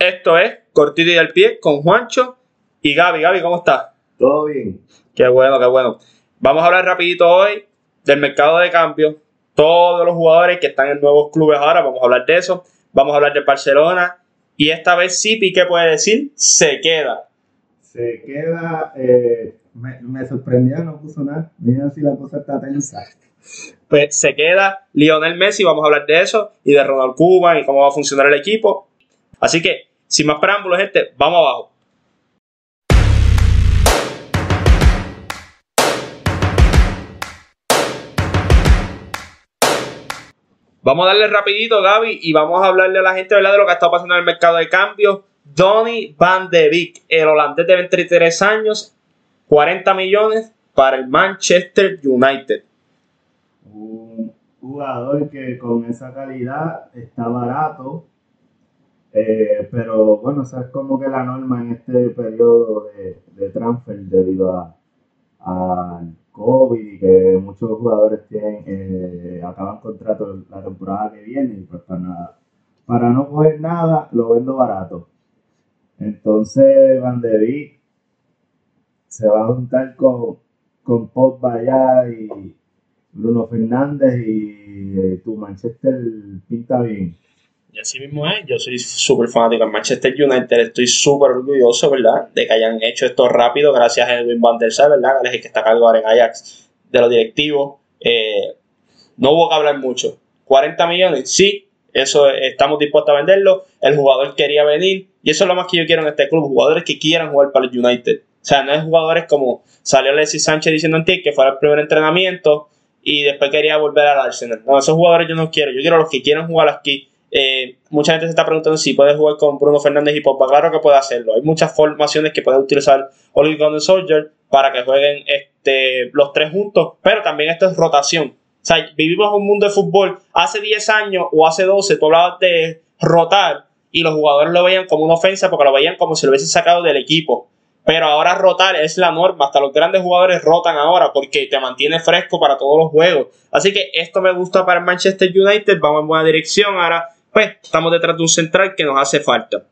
Esto es Cortito y al Pie con Juancho y Gaby. Gaby, ¿cómo estás? Todo bien. Qué bueno, qué bueno. Vamos a hablar rapidito hoy del mercado de cambio. Todos los jugadores que están en nuevos clubes ahora, vamos a hablar de eso. Vamos a hablar de Barcelona. Y esta vez sí, Piqué puede decir, se queda. Se queda, eh, me, me, sorprendió, no puso nada. Mira si la cosa está tensa. Pues se queda Lionel Messi, vamos a hablar de eso, y de Ronald Koeman y cómo va a funcionar el equipo. Así que, sin más preámbulos, gente, vamos abajo. Vamos a darle rapidito, Gaby, y vamos a hablarle a la gente de lo que ha estado pasando en el mercado de cambios. Donny Van de Beek, el holandés de 23 años, 40 millones para el Manchester United. Un jugador que con esa calidad está barato, eh, pero bueno, esa es como que la norma en este periodo de, transfer debido a, COVID y que muchos jugadores tienen, eh, acaban contrato la temporada que viene y pues para, nada, para no coger nada lo vendo barato. Entonces Van de Beek se va a juntar con, con Pogba allá y Bruno Fernández y eh, tu Manchester pinta bien. Y así mismo es, yo soy súper fanático del Manchester United, estoy súper orgulloso, ¿verdad? De que hayan hecho esto rápido gracias a Edwin van der Sar, ¿verdad? Que es el que está a cargo ahora en Ajax de los directivos. Eh, no hubo que hablar mucho. 40 millones, sí, eso estamos dispuestos a venderlo. El jugador quería venir y eso es lo más que yo quiero en este club, jugadores que quieran jugar para el United. O sea, no es jugadores como salió Alexis Sánchez diciendo en ti que fuera el primer entrenamiento y después quería volver al Arsenal. No, esos jugadores yo no quiero, yo quiero los que quieran jugar aquí eh, mucha gente se está preguntando si puede jugar con Bruno Fernández y Pogba. Claro que puede hacerlo. Hay muchas formaciones que puede utilizar Oli Golden Soldier para que jueguen este, los tres juntos, pero también esto es rotación. O sea, vivimos un mundo de fútbol. Hace 10 años o hace 12 tú hablabas de rotar y los jugadores lo veían como una ofensa porque lo veían como si lo hubiesen sacado del equipo. Pero ahora rotar es la norma. Hasta los grandes jugadores rotan ahora porque te mantiene fresco para todos los juegos. Así que esto me gusta para el Manchester United. Vamos en buena dirección. Ahora pues estamos detrás de un central que nos hace falta.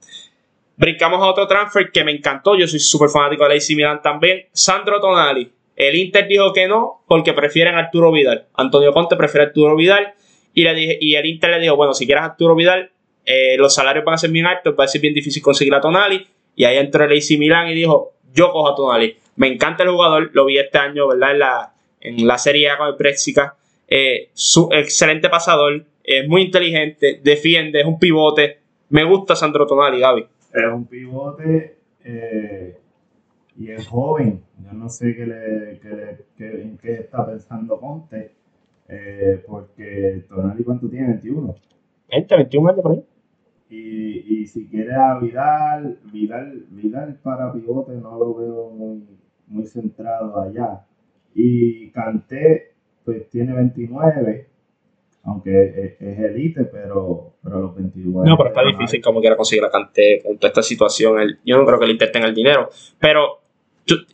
Brincamos a otro transfer que me encantó. Yo soy súper fanático de la AC Milan también. Sandro Tonali. El Inter dijo que no porque prefieren Arturo Vidal. Antonio Conte prefiere Arturo Vidal. Y, le dije, y el Inter le dijo, bueno, si quieres Arturo Vidal, eh, los salarios van a ser bien altos, va a ser bien difícil conseguir a Tonali. Y ahí entró el AC Milan y dijo, yo cojo a Tonali. Me encanta el jugador, lo vi este año, ¿verdad? En la, en la Serie A con el Prexica. Eh, su excelente pasador, es muy inteligente, defiende, es un pivote. Me gusta Sandro Tonali, Gaby. Es un pivote eh, y es joven. Yo no sé qué, le, qué, en qué está pensando Conte, eh, porque Tonali, ¿cuánto tiene? 21. 20, 21 años por ahí. Y, y si quiere a Vidal, Vidal, Vidal para pivote no lo veo muy, muy centrado allá. Y Canté, pues tiene 29 aunque es, elite, pero, pero los 21. No, pero está difícil como quiera conseguir la cantidad con toda esta situación. yo no creo que el Inter tenga el dinero, pero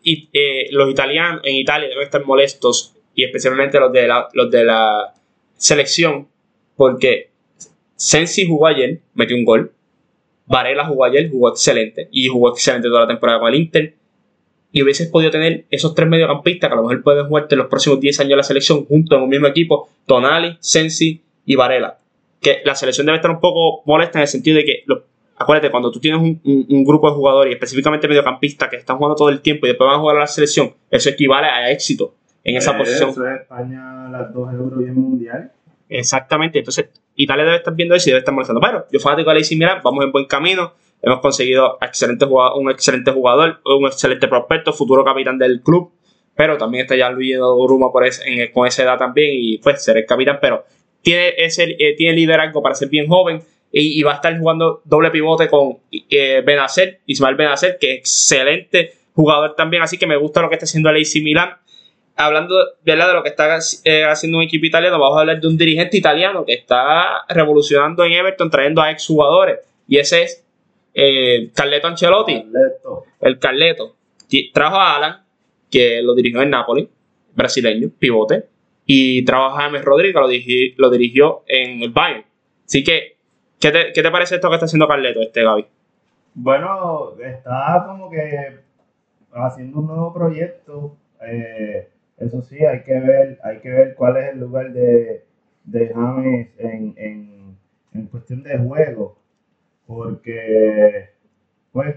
y, eh, los italianos en Italia deben estar molestos y especialmente los de la, los de la selección porque Sensi jugó ayer, metió un gol. Varela jugó ayer, jugó excelente y jugó excelente toda la temporada con el Inter y hubieses podido tener esos tres mediocampistas que a lo mejor pueden jugarte en los próximos 10 años la selección juntos en un mismo equipo, Tonali, Sensi y Varela. Que la selección debe estar un poco molesta en el sentido de que, acuérdate, cuando tú tienes un, grupo de jugadores, y específicamente mediocampistas, que están jugando todo el tiempo y después van a jugar a la selección, eso equivale a éxito en esa posición. Eso es España las dos euros y el mundial. Exactamente, entonces Italia debe estar viendo eso y debe estar molestando. Pero yo fanático de la AC Milan, vamos en buen camino Hemos conseguido un excelente jugador, un excelente prospecto, futuro capitán del club. Pero también está ya Luis Ruma con esa edad también y pues ser el capitán. Pero tiene, ese, eh, tiene liderazgo para ser bien joven y, va a estar jugando doble pivote con eh, Benacer, Ismael Benacer, que es excelente jugador también. Así que me gusta lo que está haciendo el AC Milan. Hablando de lo que está eh, haciendo un equipo italiano, vamos a hablar de un dirigente italiano que está revolucionando en Everton, trayendo a exjugadores. Y ese es eh, Carleto Ancelotti, el Carleto, trajo a Alan, que lo dirigió en Napoli, brasileño, pivote, y trajo a James Rodríguez, que lo, dirigió, en el Bayern. Así que, ¿qué te, parece esto que está haciendo Carleto, este Gaby? Bueno, está como que haciendo un nuevo proyecto. Eh, eso sí, hay que ver, hay que ver cuál es el lugar de, de James en, en, en cuestión de juego. Porque, pues,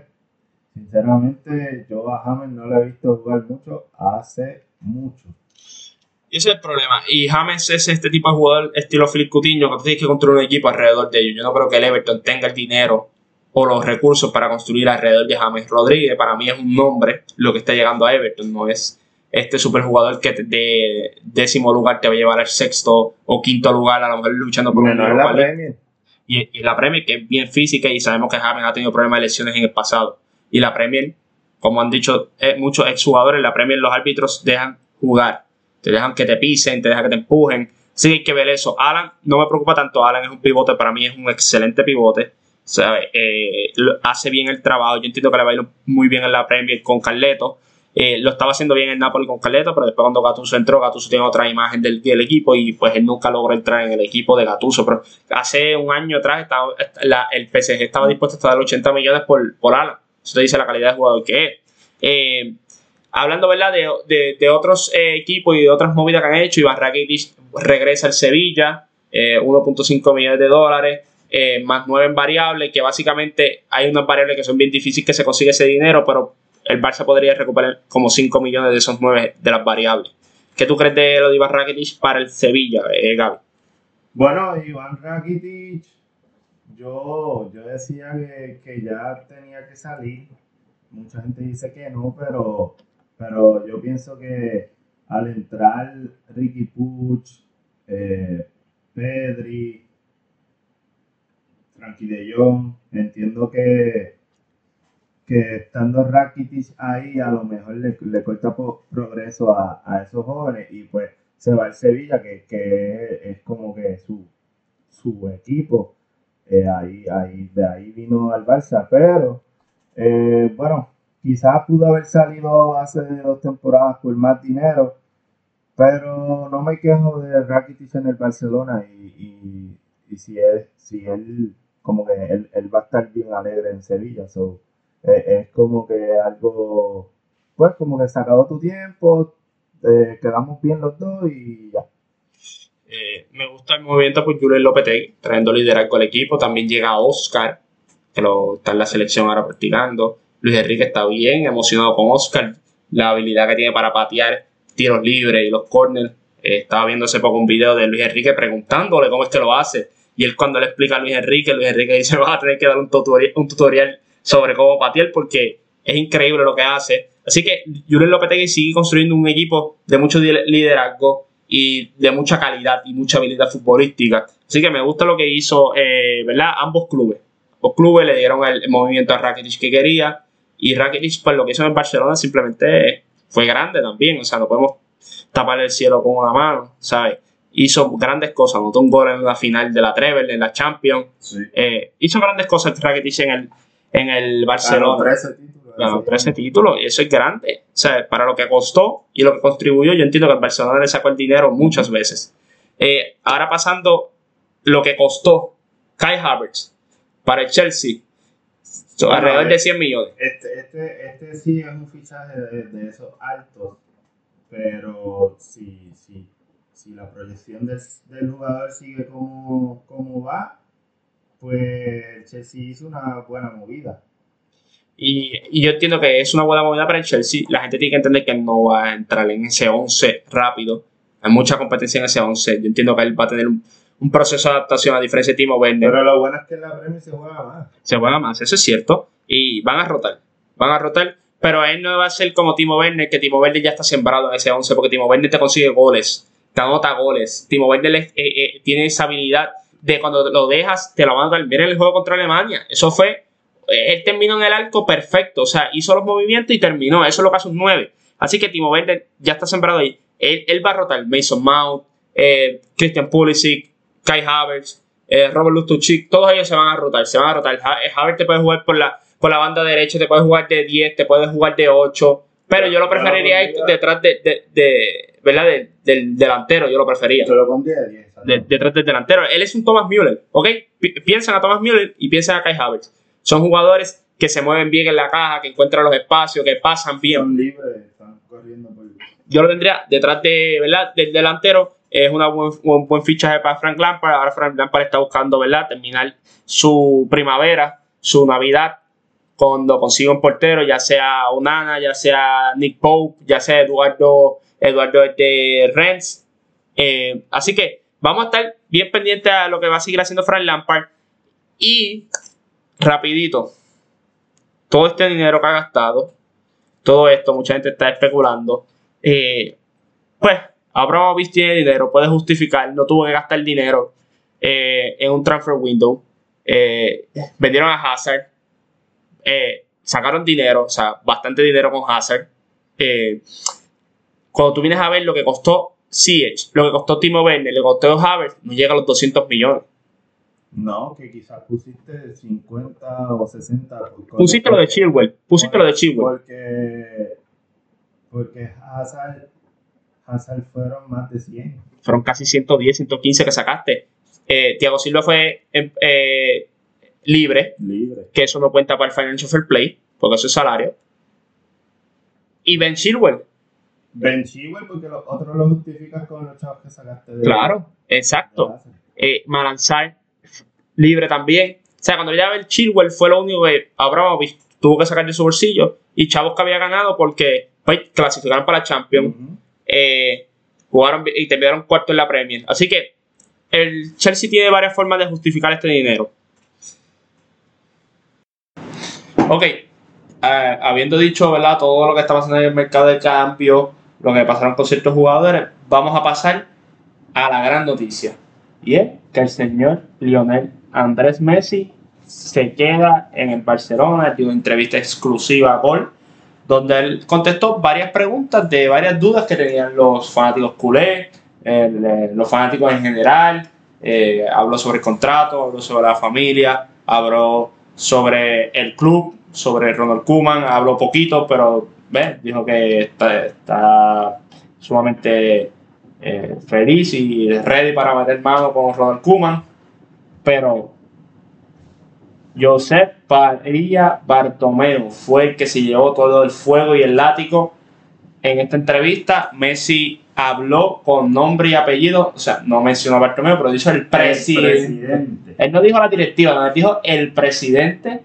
sinceramente, yo a James no lo he visto jugar mucho hace mucho. Y ese es el problema. Y James es este tipo de jugador estilo Philip Coutinho que tú tienes que construir un equipo alrededor de ellos. Yo no creo que el Everton tenga el dinero o los recursos para construir alrededor de James Rodríguez. Para mí es un nombre lo que está llegando a Everton. No es este superjugador que de décimo lugar te va a llevar al sexto o quinto lugar, a lo mejor luchando por un la Premier. Y, y, la Premier que es bien física y sabemos que James ha tenido problemas de lesiones en el pasado. Y la Premier, como han dicho eh, muchos exjugadores, la Premier los árbitros dejan jugar te dejan que te pisen, te dejan que te empujen. Sí hay que ver eso. Alan, no me preocupa tanto. Alan es un pivote, para mí es un excelente pivote. Eh, hace bien el trabajo. Yo entiendo que le va a ir muy bien en la Premier con Carleto. Eh, lo estaba haciendo bien en Napoli con Carleto, pero después cuando Gattuso entró, Gattuso tiene otra imagen del, equipo y pues él nunca logró entrar en el equipo de Gattuso. Pero hace un año atrás estaba, el PSG estaba dispuesto a dar 80 millones por, por Alan. Eso te dice la calidad de jugador que es. Eh, hablando ¿verdad? De, de, otros eh, equipos y de otras movidas que han hecho, Iván Rakitic regresa al Sevilla, 1.5 eh, millones de dólares, eh, más 9 en variables, que básicamente hay unas variables que son bien difíciles que se consigue ese dinero, pero el Barça podría recuperar como 5 millones de esos 9 de las variables. ¿Qué tú crees de lo de Iván Rakitic para el Sevilla, Gaby? Bueno, Iván Rakitic, yo, yo decía que, que ya tenía que salir. Mucha gente dice que no, pero pero yo pienso que al entrar Ricky Puch, eh, Pedri, Frankie de entiendo que, que estando Rakitic ahí a lo mejor le, le corta progreso a, esos jóvenes y pues se va al Sevilla que, es como que su, su equipo. Eh, ahí, ahí, de ahí vino al Barça, pero eh, bueno, Quizás pudo haber salido hace dos temporadas por más dinero, pero no me quejo de Rakitic en el Barcelona y, si, él, si él, como que él, va a estar bien alegre en Sevilla, so, es, como que algo, pues como que se acabó tu tiempo, eh, quedamos bien los dos y ya. Eh, me gusta el movimiento por Julián Lopetegui, trayendo liderazgo al equipo. También llega Oscar, que lo, está en la selección ahora practicando. Luis Enrique está bien emocionado con Oscar, la habilidad que tiene para patear tiros libres y los corners. Eh, estaba viendo hace poco un video de Luis Enrique preguntándole cómo es que lo hace. Y él cuando le explica a Luis Enrique, Luis Enrique dice, vas a tener que dar un tutorial, un tutorial sobre cómo patear porque es increíble lo que hace. Así que Julen Lopetegui sigue construyendo un equipo de mucho liderazgo y de mucha calidad y mucha habilidad futbolística. Así que me gusta lo que hizo, eh, ¿verdad? Ambos clubes. Ambos clubes le dieron el movimiento a Rakitic que quería y Rakitic, pues lo que hizo en Barcelona simplemente fue grande también. O sea, no podemos tapar el cielo con una mano, ¿sabes? Hizo grandes cosas, anotó un gol en la final de la Treble, en la Champions. Eh, hizo grandes cosas Rakitic en el, en el Barcelona. Ganó 13 títulos. Ganó 13 títulos y eso es grande. O sea, para lo que costó y lo que contribuyó, yo entiendo que el Barcelona le sacó el dinero muchas veces. Eh, ahora pasando lo que costó Kai Havertz para el Chelsea, alrededor de 100 millones. Este, este, este sí es un fichaje de, esos altos, pero si, si, si la proyección del, del jugador sigue como, como va, pues Chelsea hizo una buena movida. Y, y, yo entiendo que es una buena movida para el Chelsea. La gente tiene que entender que no va a entrar en ese 11 rápido. Hay mucha competencia en ese 11. Yo entiendo que él va a tener un, un proceso de adaptación a diferencia de Timo Werner. Pero lo bueno es que en la Premier se juega más. Se juega más, eso es cierto. Y van a rotar. Van a rotar. Pero él no va a ser como Timo Werner, que Timo Werner ya está sembrado en ese 11, porque Timo Werner te consigue goles, te anota goles. Timo Werner eh, eh, tiene esa habilidad de cuando lo dejas, te lo van a dar. Miren el juego contra Alemania. Eso fue. Eh, él terminó en el arco perfecto. O sea, hizo los movimientos y terminó. Eso es lo que hace un 9. Así que Timo Werner ya está sembrado ahí. Él, va a rotar. Mason Mount, Christian Pulisic, Kai Havertz, eh, Robert Lustuchik, todos ellos se van a rotar, se van a rotar. Eh, Havertz te puede jugar por la, por la banda derecha, te puede jugar de 10, te puede jugar de 8, pero yo lo preferiría detrás de, de, de ¿verdad? del delantero, yo lo prefería. Yo lo pondría de 10. detrás del delantero. Él es un Thomas Müller, ¿ok? piensan a Thomas Müller y piensan a Kai Havertz. Son jugadores que se mueven bien en la caja, que encuentran los espacios, que pasan bien. Son libres, están corriendo por... Yo lo tendría detrás de, ¿verdad? del delantero. Es una buen, un buen fichaje para Frank Lampard. Ahora Frank Lampard está buscando ¿verdad? terminar su primavera, su Navidad, cuando consiga un portero, ya sea Unana, ya sea Nick Pope, ya sea Eduardo, Eduardo de Renz. Eh, así que vamos a estar bien pendientes a lo que va a seguir haciendo Frank Lampard. Y rapidito, todo este dinero que ha gastado, todo esto, mucha gente está especulando. Eh, pues Abramovich tiene dinero, puede justificar, no tuvo que gastar dinero eh, en un transfer window. Vendieron a Hazard, sacaron dinero, o sea, bastante dinero con Hazard. cuando tú vienes a ver lo que costó CH, lo que costó Timo Werner, lo que costó Havertz, no llega a los 200 millones. No, que quizás pusiste 50 o 60. Pusiste lo de Chilwell. Pusiste lo de Chilwell. Porque, porque Hazard, Hazard fueron más de 100. Fueron casi 110, 115 que sacaste. Eh, Tiago Silva fue em, eh, libre, libre, que eso no cuenta para el Financial Fair Play, porque eso es salario. Y Ben Chilwell. Ben Chilwell, porque los otros lo justificas con los chavos que sacaste de Claro, exacto. Eh, Malanzar libre también. O sea, cuando ya el Chilwell fue lo único que Abramovich tuvo que sacar de su bolsillo y chavos que había ganado porque pues, clasificaron para la Champions, eh, jugaron y terminaron cuarto en la Premier. Así que el Chelsea tiene varias formas de justificar este dinero. Ok, eh, habiendo dicho ¿verdad? todo lo que está pasando en el mercado de cambio, lo que pasaron con ciertos jugadores, vamos a pasar a la gran noticia. Y es que el señor Lionel Andrés Messi se queda en el Barcelona, dio una entrevista exclusiva a Gol, donde él contestó varias preguntas de varias dudas que tenían los fanáticos culés, los fanáticos en general, eh, habló sobre el contrato, habló sobre la familia, habló sobre el club, sobre Ronald Koeman, habló poquito, pero dijo que está, sumamente eh, feliz y ready para meter mano con Ronald Koeman pero Josep Padilla Bartomeu fue el que se llevó todo el fuego y el látigo. En esta entrevista, Messi habló con nombre y apellido, o sea, no mencionó a Bartomeu, pero dijo el presidente. Él no dijo la directiva, no, dijo el presidente.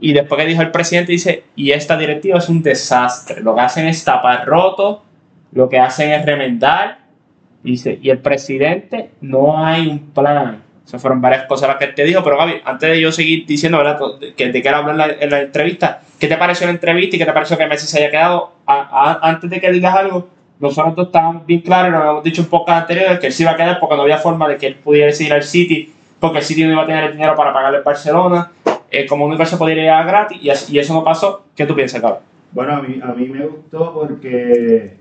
Y después que dijo el presidente, dice, y esta directiva es un desastre. Lo que hacen es tapar roto, lo que hacen es remendar. Dice, y el presidente, no hay un plan esas fueron varias cosas las que te dijo, pero Gaby, antes de yo seguir diciendo, ¿verdad? Que te quiero hablar en la, entrevista, ¿qué te pareció la entrevista y qué te pareció que Messi se haya quedado? antes de que digas algo, nosotros estábamos bien claros, lo habíamos dicho en pocas anteriores, que él se iba a quedar porque no había forma de que él pudiera ir al City, porque el City no iba a tener el dinero para pagarle al Barcelona, eh, como único se podría ir a gratis, y, y, eso no pasó. ¿Qué tú piensas, Gaby? Bueno, a mí, a mí me gustó porque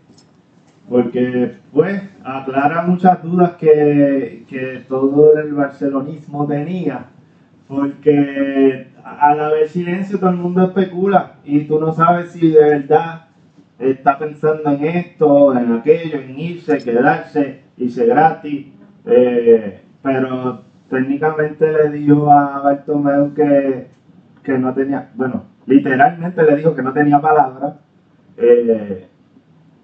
porque pues aclara muchas dudas que, que, todo el barcelonismo tenía, porque al haber silencio todo el mundo especula y tú no sabes si de verdad está pensando en esto, en aquello, en irse, quedarse, irse gratis, eh, pero técnicamente le dijo a Bartomeu que, que no tenía, bueno, literalmente le dijo que no tenía palabras. Eh,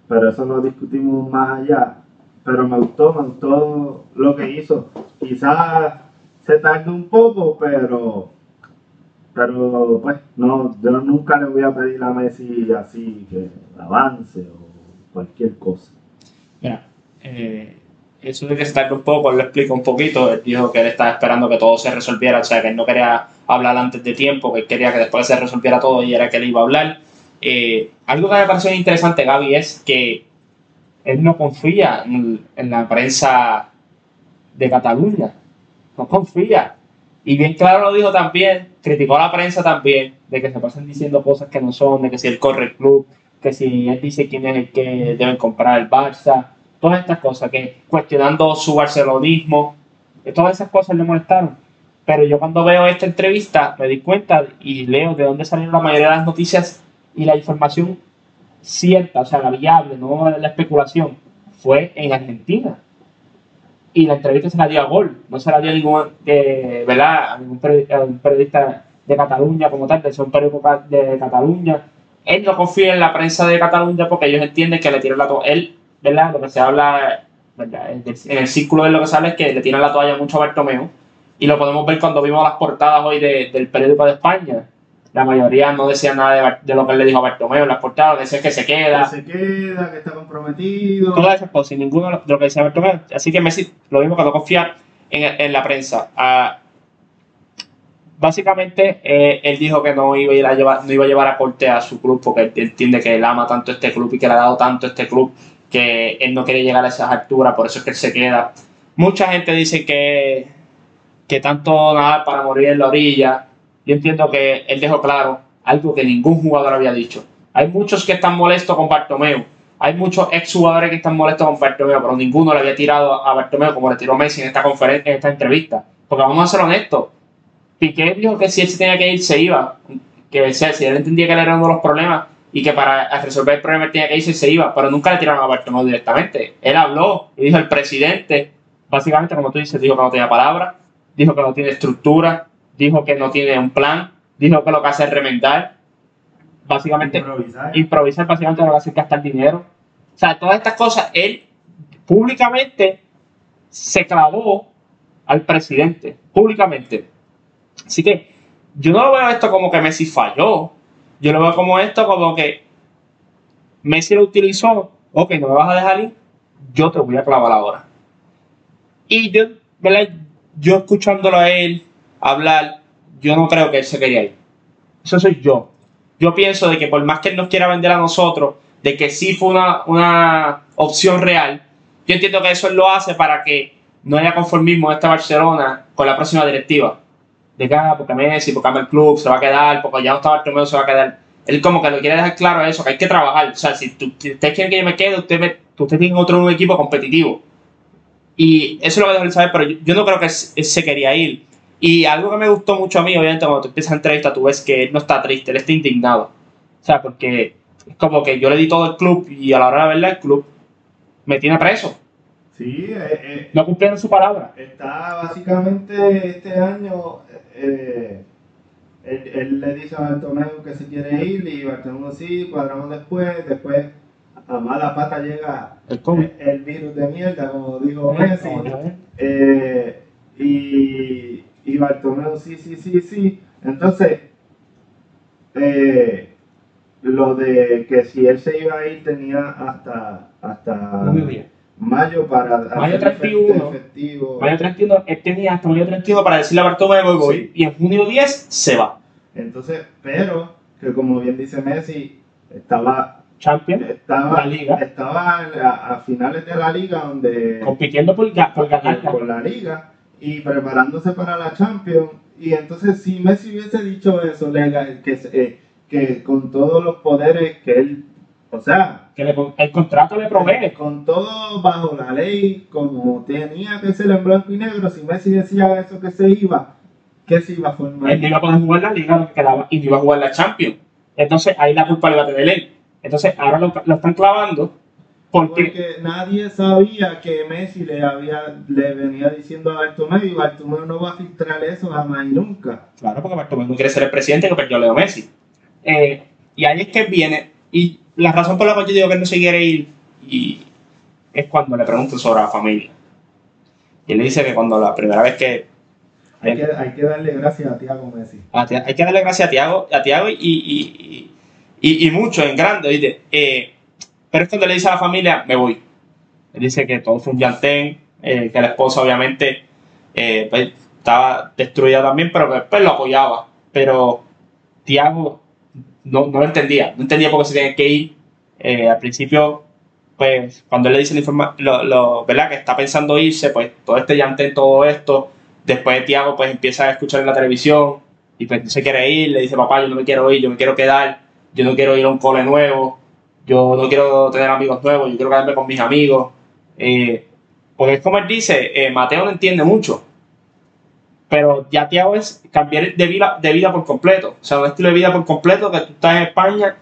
pero eso lo discutimos más allá. Pero me gustó, me gustó lo que hizo. Quizás se tarde un poco, pero pero pues no, yo nunca le voy a pedir a Messi así que avance o cualquier cosa. Mira, eh, eso de que se tarde un poco, él lo explica un poquito, él dijo que él estaba esperando que todo se resolviera, o sea que él no quería hablar antes de tiempo, que él quería que después se resolviera todo y era que él iba a hablar. Eh, algo que me pareció interesante, Gaby, es que él no confía en, la prensa de Cataluña. No confía. Y bien claro lo dijo también, criticó a la prensa también, de que se pasan diciendo cosas que no son, de que si él corre el club, que si él dice quién es el que deben comprar el Barça, todas estas cosas, que cuestionando su barcelonismo, todas esas cosas le molestaron. Pero yo cuando veo esta entrevista me di cuenta y leo de dónde salieron la mayoría de las noticias y la información cierta, o sea, la viable, no la especulación, fue en Argentina. Y la entrevista se la dio a Gol, no se la dio a ningún, eh, ¿verdad? a ningún periodista, de Cataluña como tal, de un periódico de Cataluña. Él no confía en la prensa de Cataluña porque ellos entienden que le tiran la. Él, ¿verdad? Lo que se habla, en el círculo de lo que sale es que le tiran la toalla mucho a Bartomeu. Y lo podemos ver cuando vimos las portadas hoy del periódico de España. La mayoría no decía nada de, lo que él le dijo a Bartomeu en las portadas, decía que se queda. Que se queda, que está comprometido. Todas esas cosas, sin ninguno de lo que decía Bartomeu. Así que Messi, lo mismo que no confía en, en la prensa. Ah, básicamente eh, él dijo que no iba a, llevar, no iba a llevar a corte a su club porque él entiende que él ama tanto este club y que le ha dado tanto este club que él no quiere llegar a esas alturas, por eso es que él se queda. Mucha gente dice que, que tanto nada para morir en la orilla. Yo entiendo que él dejó claro algo que ningún jugador había dicho. Hay muchos que están molestos con Bartomeu. Hay muchos exjugadores que están molestos con Bartomeu, pero ninguno le había tirado a Bartomeu como le tiró Messi en esta conferencia, en esta entrevista. Porque vamos a ser honestos, Piqué dijo que si él se tenía que ir, se iba. Que si él entendía que él era uno de los problemas y que para resolver el problema tenía que irse, se iba. Pero nunca le tiraron a Bartomeu directamente. Él habló y dijo el presidente, básicamente, como tú dices, dijo que no tenía palabra, dijo que no tiene estructura, dijo que no tiene un plan, dijo que lo que hace es remendar. Básicamente, improvisar, improvisar básicamente lo que hace es gastar dinero. O sea, todas estas cosas, él públicamente se clavó al presidente, públicamente. Así que yo no lo veo esto como que Messi falló. Yo lo veo como esto como que Messi lo utilizó. Ok, no me vas a dejar ir. Yo te voy a clavar ahora. Y yo, ¿verdad? Yo escuchándolo a él hablar, yo no creo que él se quería ir. Eso soy yo. Yo pienso de que por más que él nos quiera vender a nosotros, de que sí fue una, una opción real, yo entiendo que eso él lo hace para que no haya conformismo en esta Barcelona con la próxima directiva de que, ah, porque Messi, porque ama el club, se va a quedar, porque ya no estaba primero, se va a quedar. Él como que lo quiere dejar claro eso, que hay que trabajar. O sea, si, ustedes quieren que yo me quede, ustedes, usted tienen otro equipo competitivo. Y eso es lo que deben saber, pero yo, no creo que él, se quería ir. Y algo que me gustó mucho a mí, obviamente, cuando tú empiezas a entrevista, tú ves que él no está triste, él está indignado. O sea, porque es como que yo le di todo el club y a la hora de verla, el club me tiene preso. Sí, eh, eh, no cumplieron su palabra. Está básicamente este año eh, él, le dice a Bartomeu que se quiere ir y Bartomeu sí, cuadramos después, después a mala pata llega el, virus de mierda, como dijo Messi. Eh, y, y Bartomeu sí, sí, sí, sí. Entonces, eh, lo de que si él se iba a ir tenía hasta, hasta mayo para mayo 31, efectivo. Mayo 31, él tenía hasta mayo 31 para decirle a Bartomeu voy, y en junio 10 se va. Entonces, pero que como bien dice Messi, estaba Champion, estaba, la liga. estaba a, finales de la liga donde compitiendo por, por ganar por la liga y preparándose para la Champions y entonces si Messi hubiese dicho eso, que, eh, que con todos los poderes que él o sea, que el contrato le provee. Con todo bajo la ley, como tenía que ser en blanco y negro, si Messi decía eso que se iba, ¿qué se iba a formar? Él no iba a poder jugar la liga, lo que quedaba, y no iba a jugar la Champions. Entonces ahí la culpa le iba a tener él. Entonces ahora lo, están clavando. Porque, porque, nadie sabía que Messi le había le venía diciendo a Bartomeu y Bartomeu no va a filtrar eso jamás y nunca. Claro, porque Bartomeu no quiere ser el presidente que perdió Leo Messi. Eh, y ahí es que viene, y la razón por la cual yo digo que él no se quiere ir y es cuando le pregunto sobre la familia. Y él le dice que cuando la primera vez que... Hay, que, hay que darle gracias a Tiago Messi. hay que darle gracias a Tiago, a Tiago y, y, y, y, mucho, en grande, eh, pero es cuando le dice a la familia, me voy. Él dice que todo fue un llantén, eh, que la esposa obviamente eh, pues, estaba destruida también, pero que después lo apoyaba. Pero Tiago no, no lo entendía, no entendía por qué se tenía que ir. Eh, al principio, pues, cuando él le dice informa lo, lo, ¿verdad? que está pensando irse, pues todo este llante, todo esto, después Tiago pues empieza a escuchar en la televisión y pues no se quiere ir, le dice, papá, yo no me quiero ir, yo me quiero quedar, yo no quiero ir a un cole nuevo, yo no quiero tener amigos nuevos, yo quiero quedarme con mis amigos. Eh, porque es como él dice, eh, Mateo no entiende mucho pero ya Tiago es cambiar de vida, de vida por completo. O sea, un estilo de vida por completo que tú estás en España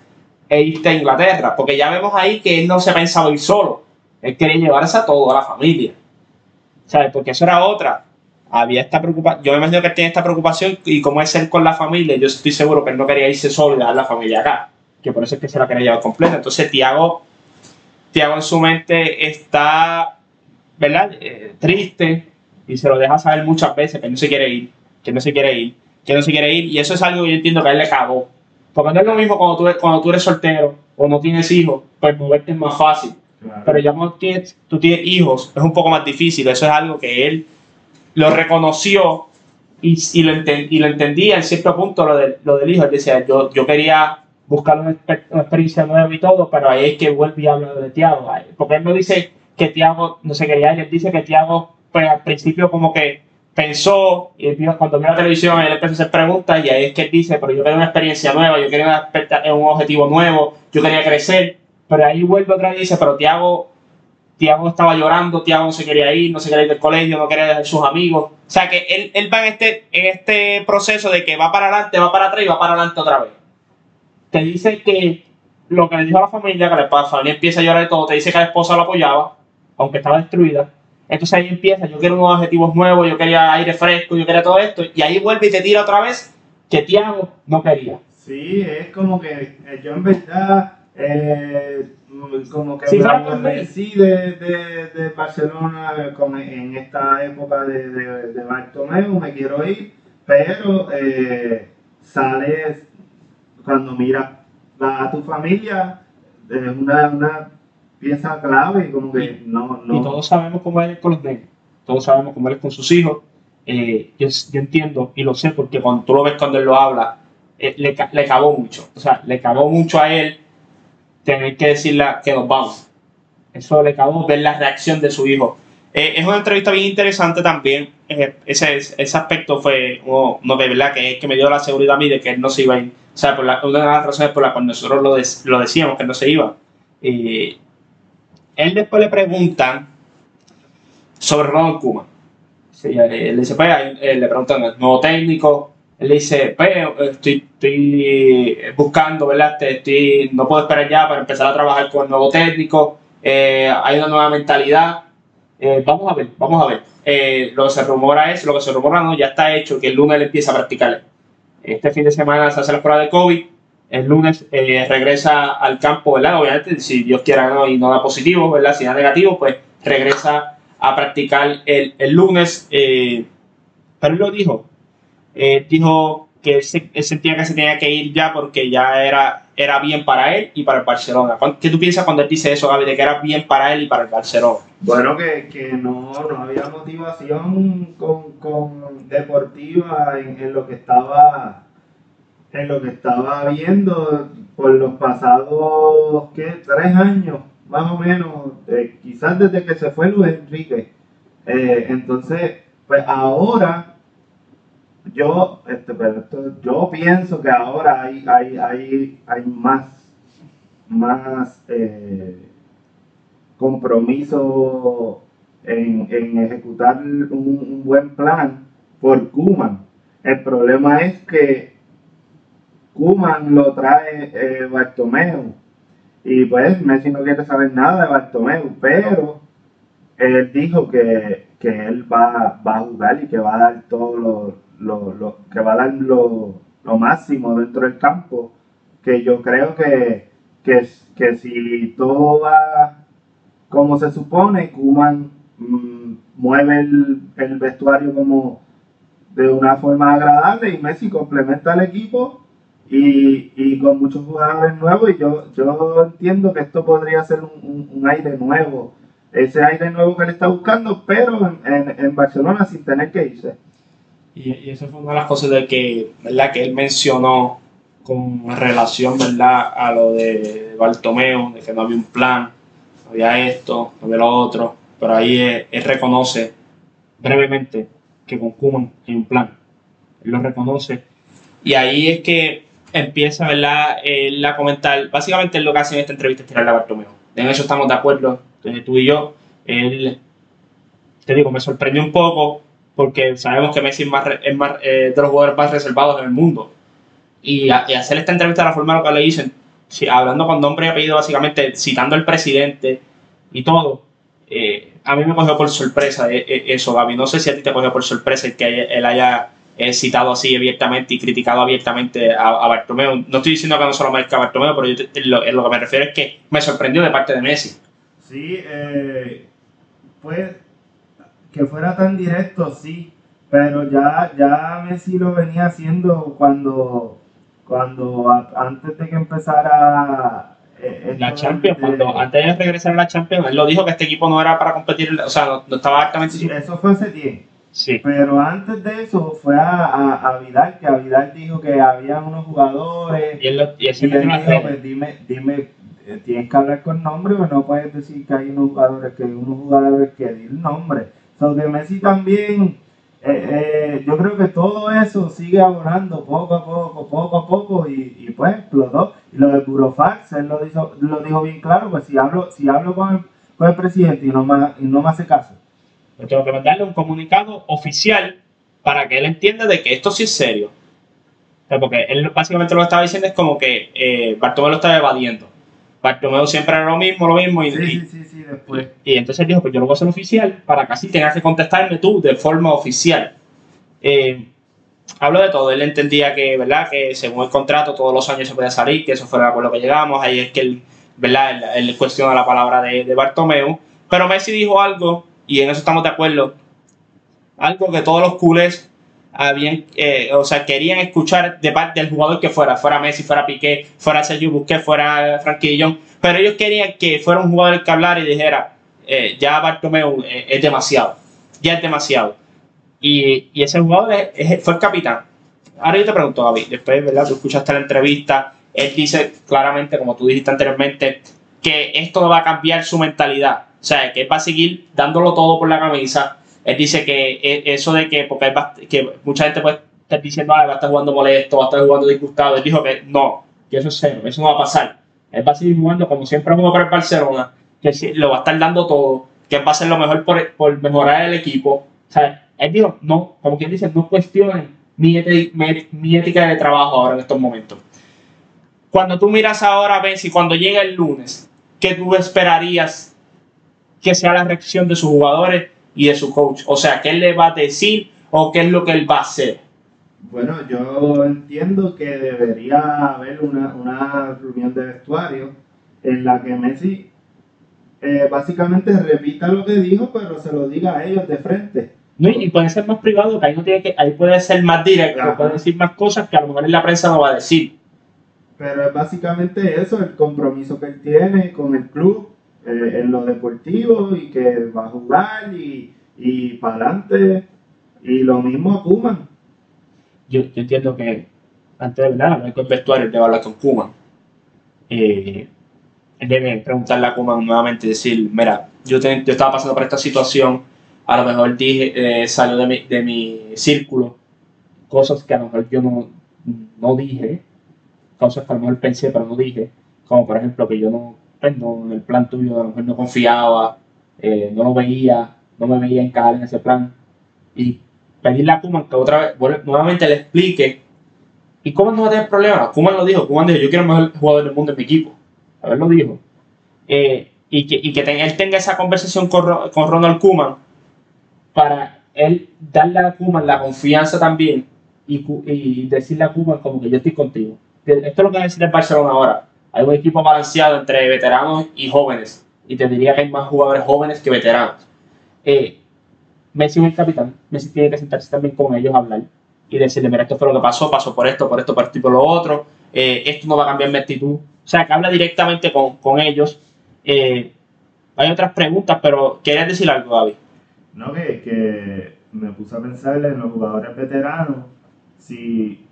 e irte a Inglaterra. Porque ya vemos ahí que él no se pensaba ir solo. Él quería llevarse a toda la familia. ¿Sabes? Porque eso era otra. había esta preocupación, yo me imagino que él tiene esta preocupación y cómo es él con la familia, yo estoy seguro que él no quería irse solo y dejar la familia acá, que por eso es que se la quería llevar completa. Entonces Tiago, Tiago en su mente está, ¿verdad? Eh, triste y se lo deja saber muchas veces que no se quiere ir, que no se quiere ir, que no se quiere ir y eso es algo que yo entiendo que a él le cagó. Porque no es lo mismo cuando tú, cuando tú eres soltero o no tienes hijos, pues moverte es más fácil. Pero ya cuando tienes, tú tienes hijos, es un poco más difícil. Eso es algo que él lo reconoció y, y, lo, y lo entendía en cierto punto lo, de, lo del hijo. Él decía, yo, yo quería buscar una, experiencia nueva y todo, pero ahí es que vuelve y habla de Tiago. Porque él no dice que Tiago no se quería ir, él dice que Tiago pues, al principio como que pensó y cuando vio la televisión él empezó a hacer preguntas y ahí es que él dice, pero yo quería una experiencia nueva, yo quería un objetivo nuevo, yo quería crecer, pero ahí vuelve otra vez y dice, pero Tiago Tiago estaba llorando, Tiago no se quería ir, no se quería ir del colegio, no quería dejar sus amigos. O sea que él, él va en este, en este proceso de que va para adelante, va para atrás y va para adelante otra vez. Te dice que lo que le dijo a la familia, que la familia empieza a llorar y todo, te dice que la esposa lo apoyaba, aunque estaba destruida. Entonces ahí empieza, yo quiero unos objetivos nuevos, yo quería aire fresco, yo quería todo esto, y ahí vuelve y te tira otra vez que Tiago no quería. Sí, es como que eh, yo en verdad... Eh, como que me aborrecí de, de, de, Barcelona con, en esta época de, de, de Bartomeu, me quiero ir, pero eh, sales cuando miras a tu familia, es una, una pieza clave y como que no, no... Y todos sabemos cómo él es con los niños, todos sabemos cómo él es con sus hijos. Eh, yo, yo, entiendo y lo sé porque cuando tú lo ves cuando él lo habla, eh, le, le cagó mucho. O sea, le cagó mucho a él tener que decirle que nos vamos. Eso le acabó ver la reacción de su hijo. Eh, es una entrevista bien interesante también. Eh, ese, ese aspecto fue uno, no, de verdad que, que me dio la seguridad a mí de que él no se iba a ir. O sea, por la, una de las razones por las cuales nosotros lo, lo decíamos, que no se iba. Eh, él después le preguntan sobre Ronald Kuma. Sí, le dice, pues, le preguntan el nuevo técnico, él dice, pues, estoy, estoy buscando, ¿verdad? Estoy, no puedo esperar ya para empezar a trabajar con el nuevo técnico. Eh, hay una nueva mentalidad. Eh, vamos a ver, vamos a ver. Eh, lo que se rumora es, lo que se rumora no, ya está hecho, que el lunes él empieza a practicar. Este fin de semana se hace la prueba de COVID. El lunes regresa al campo, ¿verdad? Obviamente, si Dios quiera ¿no? y no da positivo, ¿verdad? Si da negativo, pues regresa a practicar el, el lunes. pero él lo dijo, eh, dijo que él, sentía que se tenía que ir ya porque ya era, era bien para él y para el Barcelona. ¿Qué tú piensas cuando él dice eso, Gaby, de que era bien para él y para el Barcelona? Bueno, que, que no, no, había motivación con, con deportiva en, en, lo que estaba en lo que estaba viendo por los pasados ¿qué? tres años más o menos quizás desde que se fue Luis Enrique eh, entonces pues ahora yo, este, yo pienso que ahora hay, hay, hay, hay más, más eh, compromiso en, ejecutar un, buen plan por Kuman. El problema es que Kuman lo trae eh, Bartomeu. Y pues Messi no quiere saber nada de Bartomeu, pero él dijo que, él va, va, a jugar y que va a dar todo lo, que va a dar lo, lo, máximo dentro del campo, que yo creo que, que, que si todo va como se supone, Kuman mm, mueve el, el, vestuario como de una forma agradable y Messi complementa al equipo y, y con muchos jugadores nuevos y yo, yo entiendo que esto podría ser un, un, aire nuevo, ese aire nuevo que él está buscando, pero en, en, en Barcelona sin tener que irse. Y, y eso fue una de las cosas de que, ¿verdad? que él mencionó con relación ¿verdad? a lo de Bartomeo, de que no había un plan, no había esto, no había lo otro, pero ahí él, reconoce brevemente que con Kuman hay un plan. Él lo reconoce. Y ahí es que empieza ¿verdad? él a comentar, básicamente lo que hace en esta entrevista es tirarle a Bartomeo. En eso estamos de acuerdo, tú y yo. Él, te digo, me sorprendió un poco porque sabemos que Messi es, más, es más, eh, de los jugadores más reservados en el mundo. Y, hacer esta entrevista de la forma que le dicen, hablando con nombre y apellido, básicamente citando al presidente y todo, eh, a mí me cogió por sorpresa eh, eh, eso, Gaby. No sé si a ti te cogió por sorpresa el que él haya citado así abiertamente y criticado abiertamente a, a, Bartomeu. No estoy diciendo que no solo merezca Bartomeu, pero yo lo, lo, que me refiero es que me sorprendió de parte de Messi. Sí, pues que fuera tan directo, sí, pero ya, ya Messi lo venía haciendo cuando, cuando antes de que empezara eh, la Champions, cuando antes de regresar a la Champions, él lo dijo que este equipo no era para competir, o sea, no, estaba altamente. Sí, eso fue hace tiempo. Sí. Pero antes de eso fue a, a, Vidal, que a Vidal dijo que había unos jugadores. Y él, lo, y él, dijo, pues dime, dime, eh, tienes que hablar con nombre, o no puedes decir que hay unos jugadores que unos jugadores que di el nombre. So que Messi también eh, eh, yo creo que todo eso sigue abonando poco a poco, poco a poco y, pues explotó. Y lo de Burofax, él lo dijo, lo dijo bien claro, pues si hablo, si hablo con el, presidente y no, me, y no me hace caso. Yo tengo que mandarle un comunicado oficial para que él entienda de que esto sí es serio. porque él básicamente lo que estaba diciendo es como que eh, Bartolomé lo estaba evadiendo. Bartomeu siempre era lo mismo, lo mismo. Y, sí, sí, sí, después. Y, entonces dijo, pues yo lo voy a hacer oficial para que así tengas que contestarme tú de forma oficial. Eh, hablo de todo, él entendía que, ¿verdad? Que según el contrato todos los años se podía salir, que eso fuera por lo que llegamos, ahí es que él, ¿verdad? Él, cuestiona la palabra de, de Bartomeu. Pero Messi dijo algo, y en eso estamos de acuerdo, algo que todos los culés habían, eh, o sea, querían escuchar de parte del jugador que fuera, fuera Messi, fuera Piqué, fuera Sergio Busquets, fuera Frankie John, pero ellos querían que fuera un jugador que hablara y dijera, eh, ya Bartomeu eh, es demasiado, ya es demasiado. Y, y ese jugador fue el capitán. Ahora yo te pregunto, David, después, ¿verdad? Tú escuchaste la entrevista, él dice claramente, como tú dijiste anteriormente, que esto va a cambiar su mentalidad. O sea, que él va a seguir dándolo todo por la camisa, él dice que e, eso de que, porque que mucha gente puede estar diciendo, ah, va a estar jugando molesto, va a estar jugando disgustado. Él dijo que no, que eso es cero, eso no va a pasar. Él va a seguir jugando como siempre jugó para el Barcelona, que lo va a estar dando todo, que va a hacer lo mejor por, por mejorar el equipo. O sea, él dijo, no, como quien dice, no cuestionen mi, mi, ética de trabajo ahora en estos momentos. Cuando tú miras ahora, ves y cuando llega el lunes, ¿qué tú esperarías que sea la reacción de sus jugadores y de su coach. O sea, ¿qué él le va a decir o qué es lo que él va a hacer? Bueno, yo entiendo que debería haber una, una reunión de vestuario en la que Messi eh, básicamente repita lo que dijo, pero se lo diga a ellos de frente. No, y puede ser más privado, que ahí, no tiene que, ahí puede ser más directo, puede decir más cosas que a lo mejor en la prensa no va a decir. Pero es básicamente eso, el compromiso que él tiene con el club, eh, en lo deportivo y que va a jugar y, y para adelante. Y lo mismo a Kuman. Yo, yo, entiendo que antes de verdad hablar con el vestuario, debe hablar con Kuman. Eh, él debe preguntarle a Kuman nuevamente decir, mira, yo, yo estaba pasando por esta situación, a lo mejor dije, eh, salió de mi, de mi círculo cosas que a lo mejor yo no, no dije, cosas que a lo mejor pensé pero no dije, como por ejemplo que yo no pues, no, en el plan tuyo a lo mejor no confiaba, eh, no lo veía, no me veía encajar en ese plan. Y pedirle a Kuman que otra vez, nuevamente le explique. ¿Y Kuman no va a tener problemas? Kuman lo dijo, Kuman dijo, yo quiero el mejor jugador del mundo en mi equipo. A ver, lo dijo. Eh, y que, y que él tenga esa conversación con, con Ronald Kuman para él darle a Kuman la confianza también y, y decirle a Kuman como que yo estoy contigo. Esto es lo que va a decir el Barcelona ahora hay un equipo balanceado entre veteranos y jóvenes. Y te diría que hay más jugadores jóvenes que veteranos. Eh, Messi es el capitán. Messi tiene que sentarse también con ellos a hablar y decirle, mira, esto fue lo que pasó, pasó por esto, por esto, por esto y por lo otro. Eh, esto no va a cambiar mi actitud. O sea, que habla directamente con, con ellos. Eh, hay otras preguntas, pero ¿querías decir algo, Gaby? No, que, que me puse a pensar en los jugadores veteranos. Si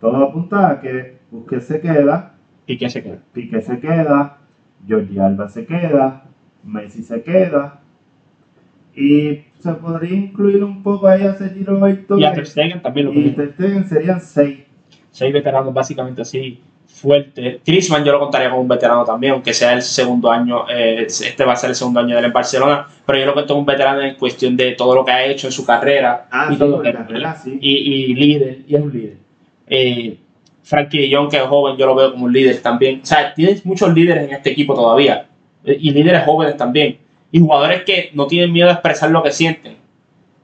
todo apunta a que Busquets se queda. Piqué se queda. Piqué se queda. Jordi Alba se queda. Messi se queda. Y se podría incluir un poco ahí a Sergio Roberto. Y a Ter Stegen también lo Y Ter Stegen serían seis. Seis veteranos básicamente así fuerte. Griezmann yo lo contaría como un veterano también, aunque sea el segundo año, eh, este va a ser el segundo año de él en Barcelona, pero yo lo cuento como un veterano en cuestión de todo lo que ha hecho en su carrera. Ah, y todo carrera, sí. y, y, líder, y es un líder. Eh, Frankie de Jong, que es joven, yo lo veo como un líder también. O sea, tienes muchos líderes en este equipo todavía. y líderes jóvenes también. Y jugadores que no tienen miedo de expresar lo que sienten.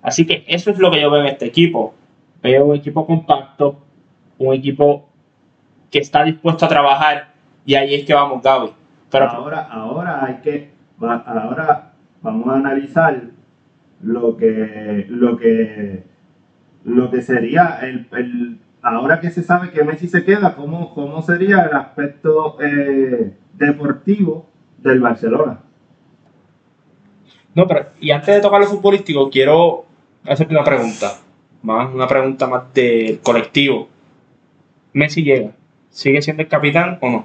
Así que eso es lo que yo veo en este equipo. Veo un equipo compacto, un equipo que está dispuesto a trabajar y ahí es que vamos, Gaby. Pero ahora, ahora hay que, ahora vamos a analizar lo que, lo que, lo que sería el, ahora que se sabe que Messi se queda, cómo, cómo sería el aspecto eh, deportivo del Barcelona. No, pero y antes de tocar lo futbolístico, quiero hacerte una pregunta, más una pregunta más del colectivo. Messi llega, ¿sigue siendo el capitán o no?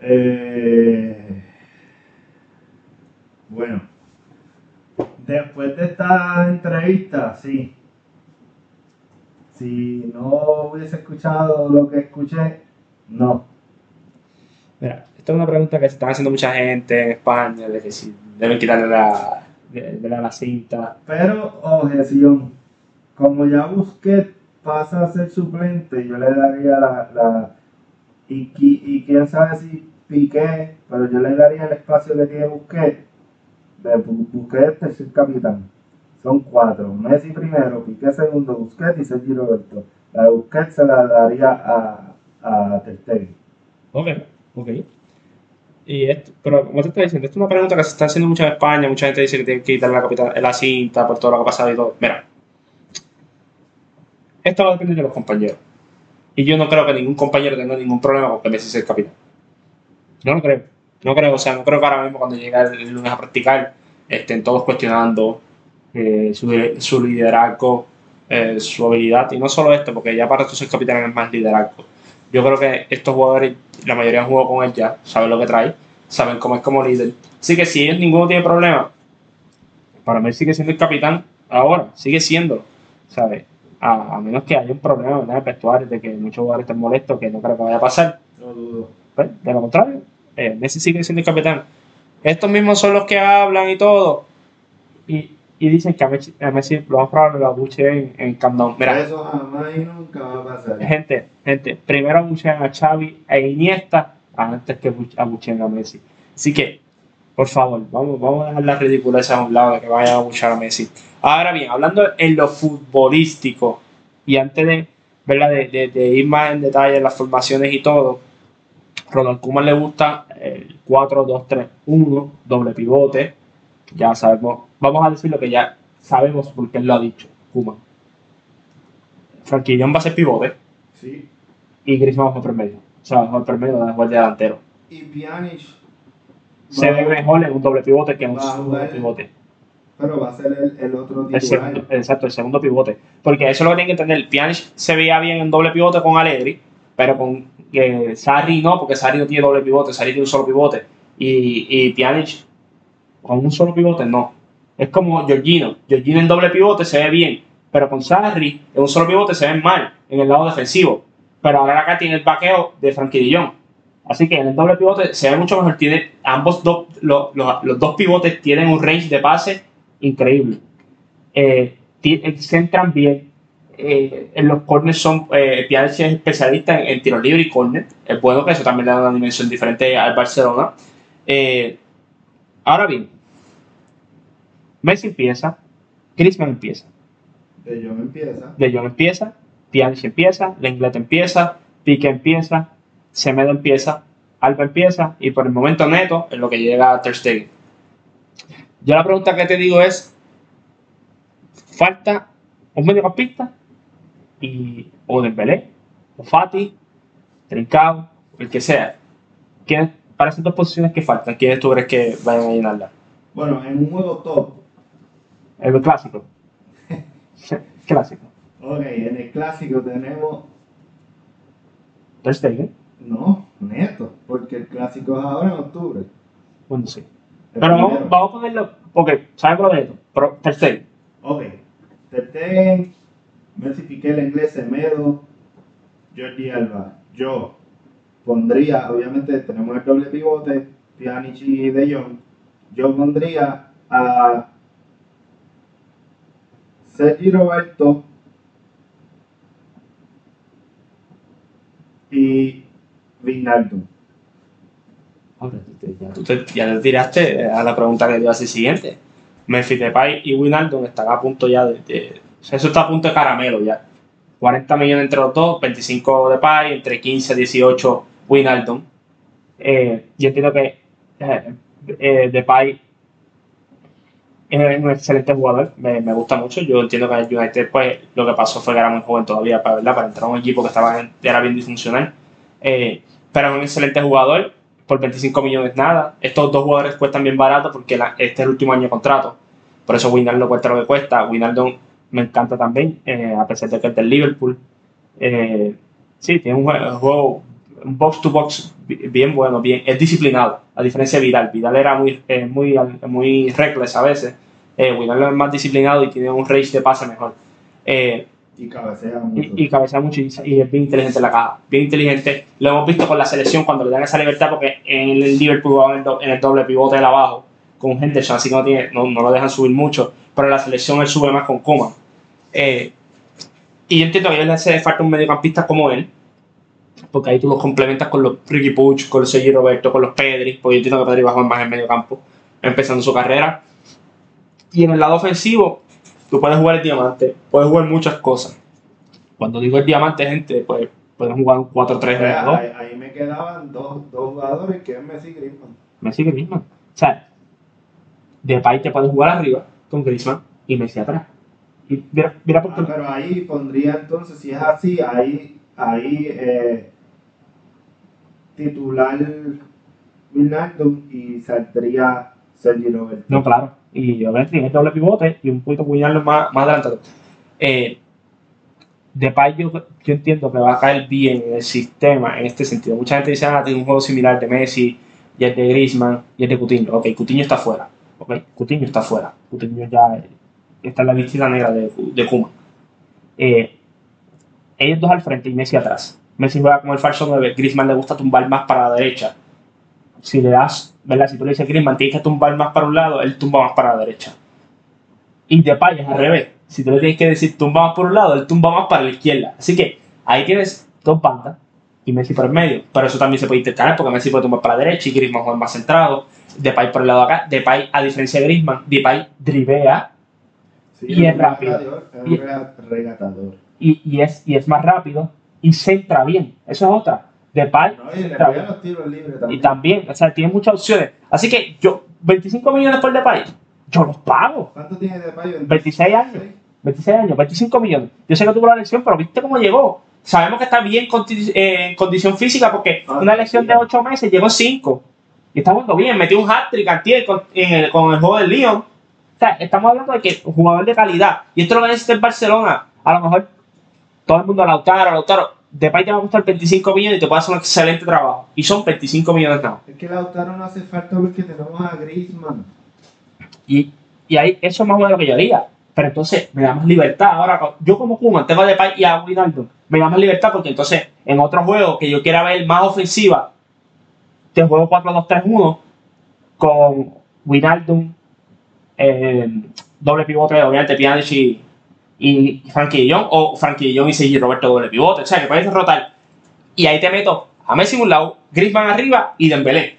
Eh, bueno, después de esta entrevista, sí. Si no hubiese escuchado lo que escuché, no. Mira, esta es una pregunta que se está haciendo mucha gente en España, de que si deben quitarle la, de, la, cinta. Pero, objeción, como ya busqué pasa a ser suplente, yo le daría la... la y, y, quién sabe si Piqué, pero yo le daría el espacio que tiene Busquets, de Busquets tercer capitán. Son cuatro. Messi primero, Piqué segundo, Busquets y Sergio Roberto. La de Busquets se la daría a, a Ter Ok. Ok. Y esto, pero como te está diciendo, esto es una pregunta que se está haciendo mucho en España. Mucha gente dice que tiene que quitar la, capital, la cinta por todo lo que ha pasado y todo. Mira, esto va a depender de los compañeros. Y yo no creo que ningún compañero tenga ningún problema con que Messi sea el capitán. No lo creo. No creo, o sea, no creo que ahora mismo cuando llegue el lunes a practicar estén todos cuestionando eh, su, liderazgo, eh, su habilidad. Y no solo esto, porque ya para tú ser capitán es más liderazgo yo creo que estos jugadores, la mayoría han jugado con él ya, saben lo que trae, saben cómo es como líder. Así que si ellos ninguno tiene problema, para mí sigue siendo el capitán ahora, sigue siendo, ¿sabes? A, menos que haya un problema en el vestuario de que muchos jugadores estén molestos, que no creo que vaya a pasar. No dudo. Pues, de lo contrario, eh, Messi sigue siendo el capitán. Estos mismos son los que hablan y todo. Y y dicen que a Messi, a Messi lo más probable lo abuche en, en Camp Nou. Mira, eso jamás y nunca va a pasar. Gente, gente, primero abuchean a Xavi e Iniesta antes que abuchen a Messi. Así que, por favor, vamos, vamos a dejar la ridiculez a un lado de que vayan a abuchar a Messi. Ahora bien, hablando en lo futbolístico y antes de, ¿verdad? de, de, ir más en detalle en las formaciones y todo, Ronald Koeman le gusta el 4-2-3-1, doble pivote. Ya sabemos vamos a decir lo que ya sabemos porque él lo ha dicho, Kuma. Franquillón va a ser pivote. Sí. Y Griezmann va a medio. O sea, mejor por medio, el delantero. Y Pjanic se ve mejor en un doble pivote que en un segundo pivote. Pero va a ser el, el otro titular. exacto, el segundo pivote. Porque eso es lo que tienen que entender. Pjanic se veía bien en doble pivote con Allegri, pero con eh, Sarri no, porque Sarri no tiene doble pivote, Sarri tiene un solo pivote. Y, y Pjanic con un solo pivote no. Es como Georgino. Georgino en doble pivote se ve bien, pero con Sarri en un solo pivote se ve mal en el lado defensivo. Pero ahora acá tiene el vaqueo de Frankie Dillon. Así que en el doble pivote se ve mucho mejor. Tiene, ambos dos, los, dos pivotes tienen un range de pase increíble. Eh, eh, centran bien. Eh, en los corners son. Eh, es especialista en, tiro libre y corner. Es bueno que eso también le da una dimensión diferente al Barcelona. ahora bien, Messi empieza, Griezmann empieza. De Jong empieza. De Jong empieza, Pjanic empieza, Lenglet empieza, Pique empieza, Semedo empieza, Alba empieza y por el momento Neto es lo que llega a Ter Stegen. Yo la pregunta que te digo es, falta un mediocampista y o Dembélé, o Fati, Trincao, el que sea. ¿Quiénes, para esas dos posiciones que faltan, ¿quiénes tú crees que vayan a llenarla? Bueno, en un juego top el clásico. clásico. Ok, en el clásico tenemos. Ter Stegen. No, neto, porque el clásico es ahora en octubre. Bueno, sí. Pero vamos, vamos, a ponerlo, porque ¿sabes lo de esto? Pero Ter Stegen. Ok, Ter Stegen, Messi Piqué, el inglés, Semedo, Jordi Alba. Yo pondría, obviamente tenemos el doble pivote, Pjanic y De Jong. Yo pondría a Sergi Roberto y Vinaldo. Ya, tú te, ya te tiraste a la pregunta que te iba a hacer siguiente. Memphis Depay y Winaldon están a punto ya de, Eso está a punto de caramelo ya. 40 millones entre los dos, 25 de Depay, entre 15 y 18 Winaldon. Eh, yo entiendo que eh, eh, Depay es un excelente jugador, me, me, gusta mucho. Yo entiendo que en United pues, lo que pasó fue que era muy joven todavía para, ¿verdad? para entrar a un equipo que estaba era bien disfuncional. Eh, pero es un excelente jugador, por 25 millones nada. Estos dos jugadores cuestan bien barato porque este es el último año de contrato. Por eso Winaldo cuesta lo que cuesta. Winaldo me encanta también, eh, a pesar de que es del Liverpool. Eh, sí, tiene un juego, un box to box bien bueno, bien, es disciplinado, a diferencia de Vidal. Vidal era muy, eh, muy, muy reckless a veces. Eh, es más disciplinado y tiene un range de pase mejor. Y cabecea mucho. Y, cabecea mucho y, es bien inteligente en la caja. Bien inteligente. Lo hemos visto con la selección cuando le dan esa libertad porque en el Liverpool en el, en el doble pivote de abajo con Henderson, así que no, tiene, no, no, lo dejan subir mucho. Pero en la selección él sube más con Kuma. Eh, y yo entiendo que a él le hace falta un mediocampista como él. Porque ahí tú los complementas con los Ricky Puch, con los Sergi Roberto, con los Pedri. Porque yo entiendo que Pedri va a jugar más en medio campo, empezando su carrera. Y en el lado ofensivo, tú puedes jugar el diamante, puedes jugar muchas cosas. Cuando digo el diamante, gente, pues puedes jugar un 4-3 ahí, ahí me quedaban dos, dos jugadores que es Messi y Griezmann. Messi y Griezmann. O sea, Depay te puede jugar arriba con Griezmann y Messi atrás. Y mira, mira por ah, pero ahí pondría entonces, si es así, ahí, ahí eh, titular Wijnaldum y saldría Sergi. No, claro y Overstreet es doble pivote y un poquito Wijnaldum más, más adelantado. Eh, yo, yo entiendo que va a caer bien en el sistema en este sentido. Mucha gente dice, ah, tiene un juego similar de Messi y el de Griezmann y el de Coutinho. Ok, Coutinho está fuera. Ok, Coutinho está fuera. Coutinho ya está en la vestida negra de, de Kuma. Eh, ellos dos al frente y Messi atrás. Messi juega como el falso 9. Griezmann le gusta tumbar más para la derecha. Si le das ¿verdad? Si tú le dices Griezmann, tienes que tumbar más para un lado, él tumba más para la derecha. Y Depay es al revés. Si tú le tienes que decir tumba más por un lado, él tumba más para la izquierda. Así que ahí tienes dos bandas y Messi por el medio. Pero eso también se puede intercalar porque Messi puede tumbar para la derecha y Griezmann juega más centrado. Depay por el lado de acá. Depay, a diferencia de Griezmann, Depay drivea y es rápido. Es regatador. Y, y, es, y es más rápido y centra bien. Eso es otra de par. y, también. o sea, tiene muchas opciones. Así que yo, 25 millones por Depay, yo los pago. ¿Cuánto tiene Depay? 26 años. 26 años, 25 millones. Yo sé que tuvo la elección, pero viste cómo llegó. Sabemos que está bien en condición física porque ah, una elección de 8 meses llegó 5. Y está jugando bien, metió un hat-trick con, el, con el juego del Lyon. O sea, estamos hablando de que un jugador de calidad. Y esto lo que necesita en Barcelona. A lo mejor todo el mundo Lautaro, Lautaro. Depay te va a costar 25 millones y te puede hacer un excelente trabajo. Y son 25 millones no. Es que Lautaro no hace falta porque tenemos a Griezmann. Y, y ahí eso es más bueno de lo que yo haría. Pero entonces me da más libertad. Ahora, yo como Kuma tengo a Depay y a Wijnaldum. Me da más libertad porque entonces en otro juego que yo quiera ver más ofensiva, te juego 4-2-3-1 con Wijnaldum, eh, doble pivote, obviamente Pjanic y, y Frankie Young o Frankie Young y Sergi Roberto doble pivote. O sea, que puedes rotar. Y ahí te meto a Messi en un lado, Griezmann arriba y Dembélé.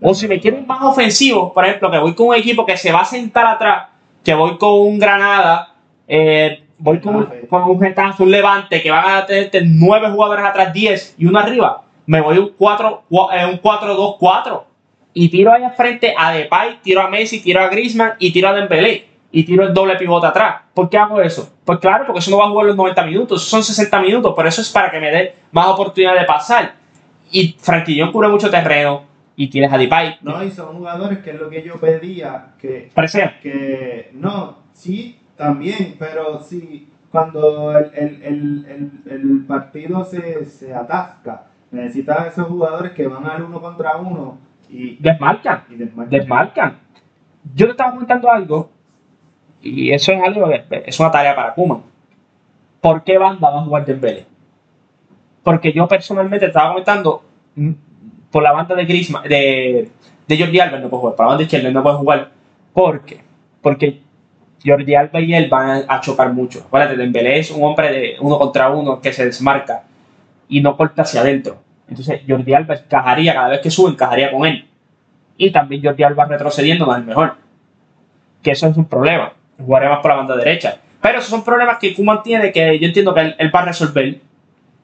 O si me quiero más ofensivo, por ejemplo, que voy con un equipo que se va a sentar atrás, que voy con un Granada, eh, voy con, un, con un Getafe, un Levante, que van a tener nueve jugadores atrás, 10 y uno arriba, me voy un 4-2-4 eh, y tiro ahí al frente a Depay, tiro a Messi, tiro a Griezmann y tiro a Dembélé y tiro el doble pivote atrás. ¿Por qué hago eso? Pues claro, porque eso no va a jugar los 90 minutos, son 60 minutos, pero eso es para que me dé más oportunidad de pasar. Y Franquillón cubre mucho terreno y tienes a Depay. No, y son jugadores que es lo que yo pedía, que... Parecía. Que, no, sí, también, pero sí, cuando el, el, el, el partido se, se atasca, necesitas esos jugadores que van al uno contra uno y... Desmarcan. Y desmarcan. desmarcan. Yo te estaba comentando algo y eso es algo que es una tarea para Kuma. ¿Por qué banda va a jugar Dembélé? Porque yo personalmente estaba comentando mm, por la banda de Griezmann, de, Jordi Alba no puede jugar, por la banda Chelsea no puede jugar. ¿Por qué? Porque Jordi Alba y él van a chocar mucho. Acuérdate, Dembélé es un hombre de uno contra uno que se desmarca y no corta hacia adentro. Entonces Jordi Alba encajaría, cada vez que sube, encajaría con él. Y también Jordi Alba retrocediendo no es mejor. Que eso es un problema. Jugaría más por la banda derecha. Pero esos son problemas que Kuman tiene que yo entiendo que él, va a resolver.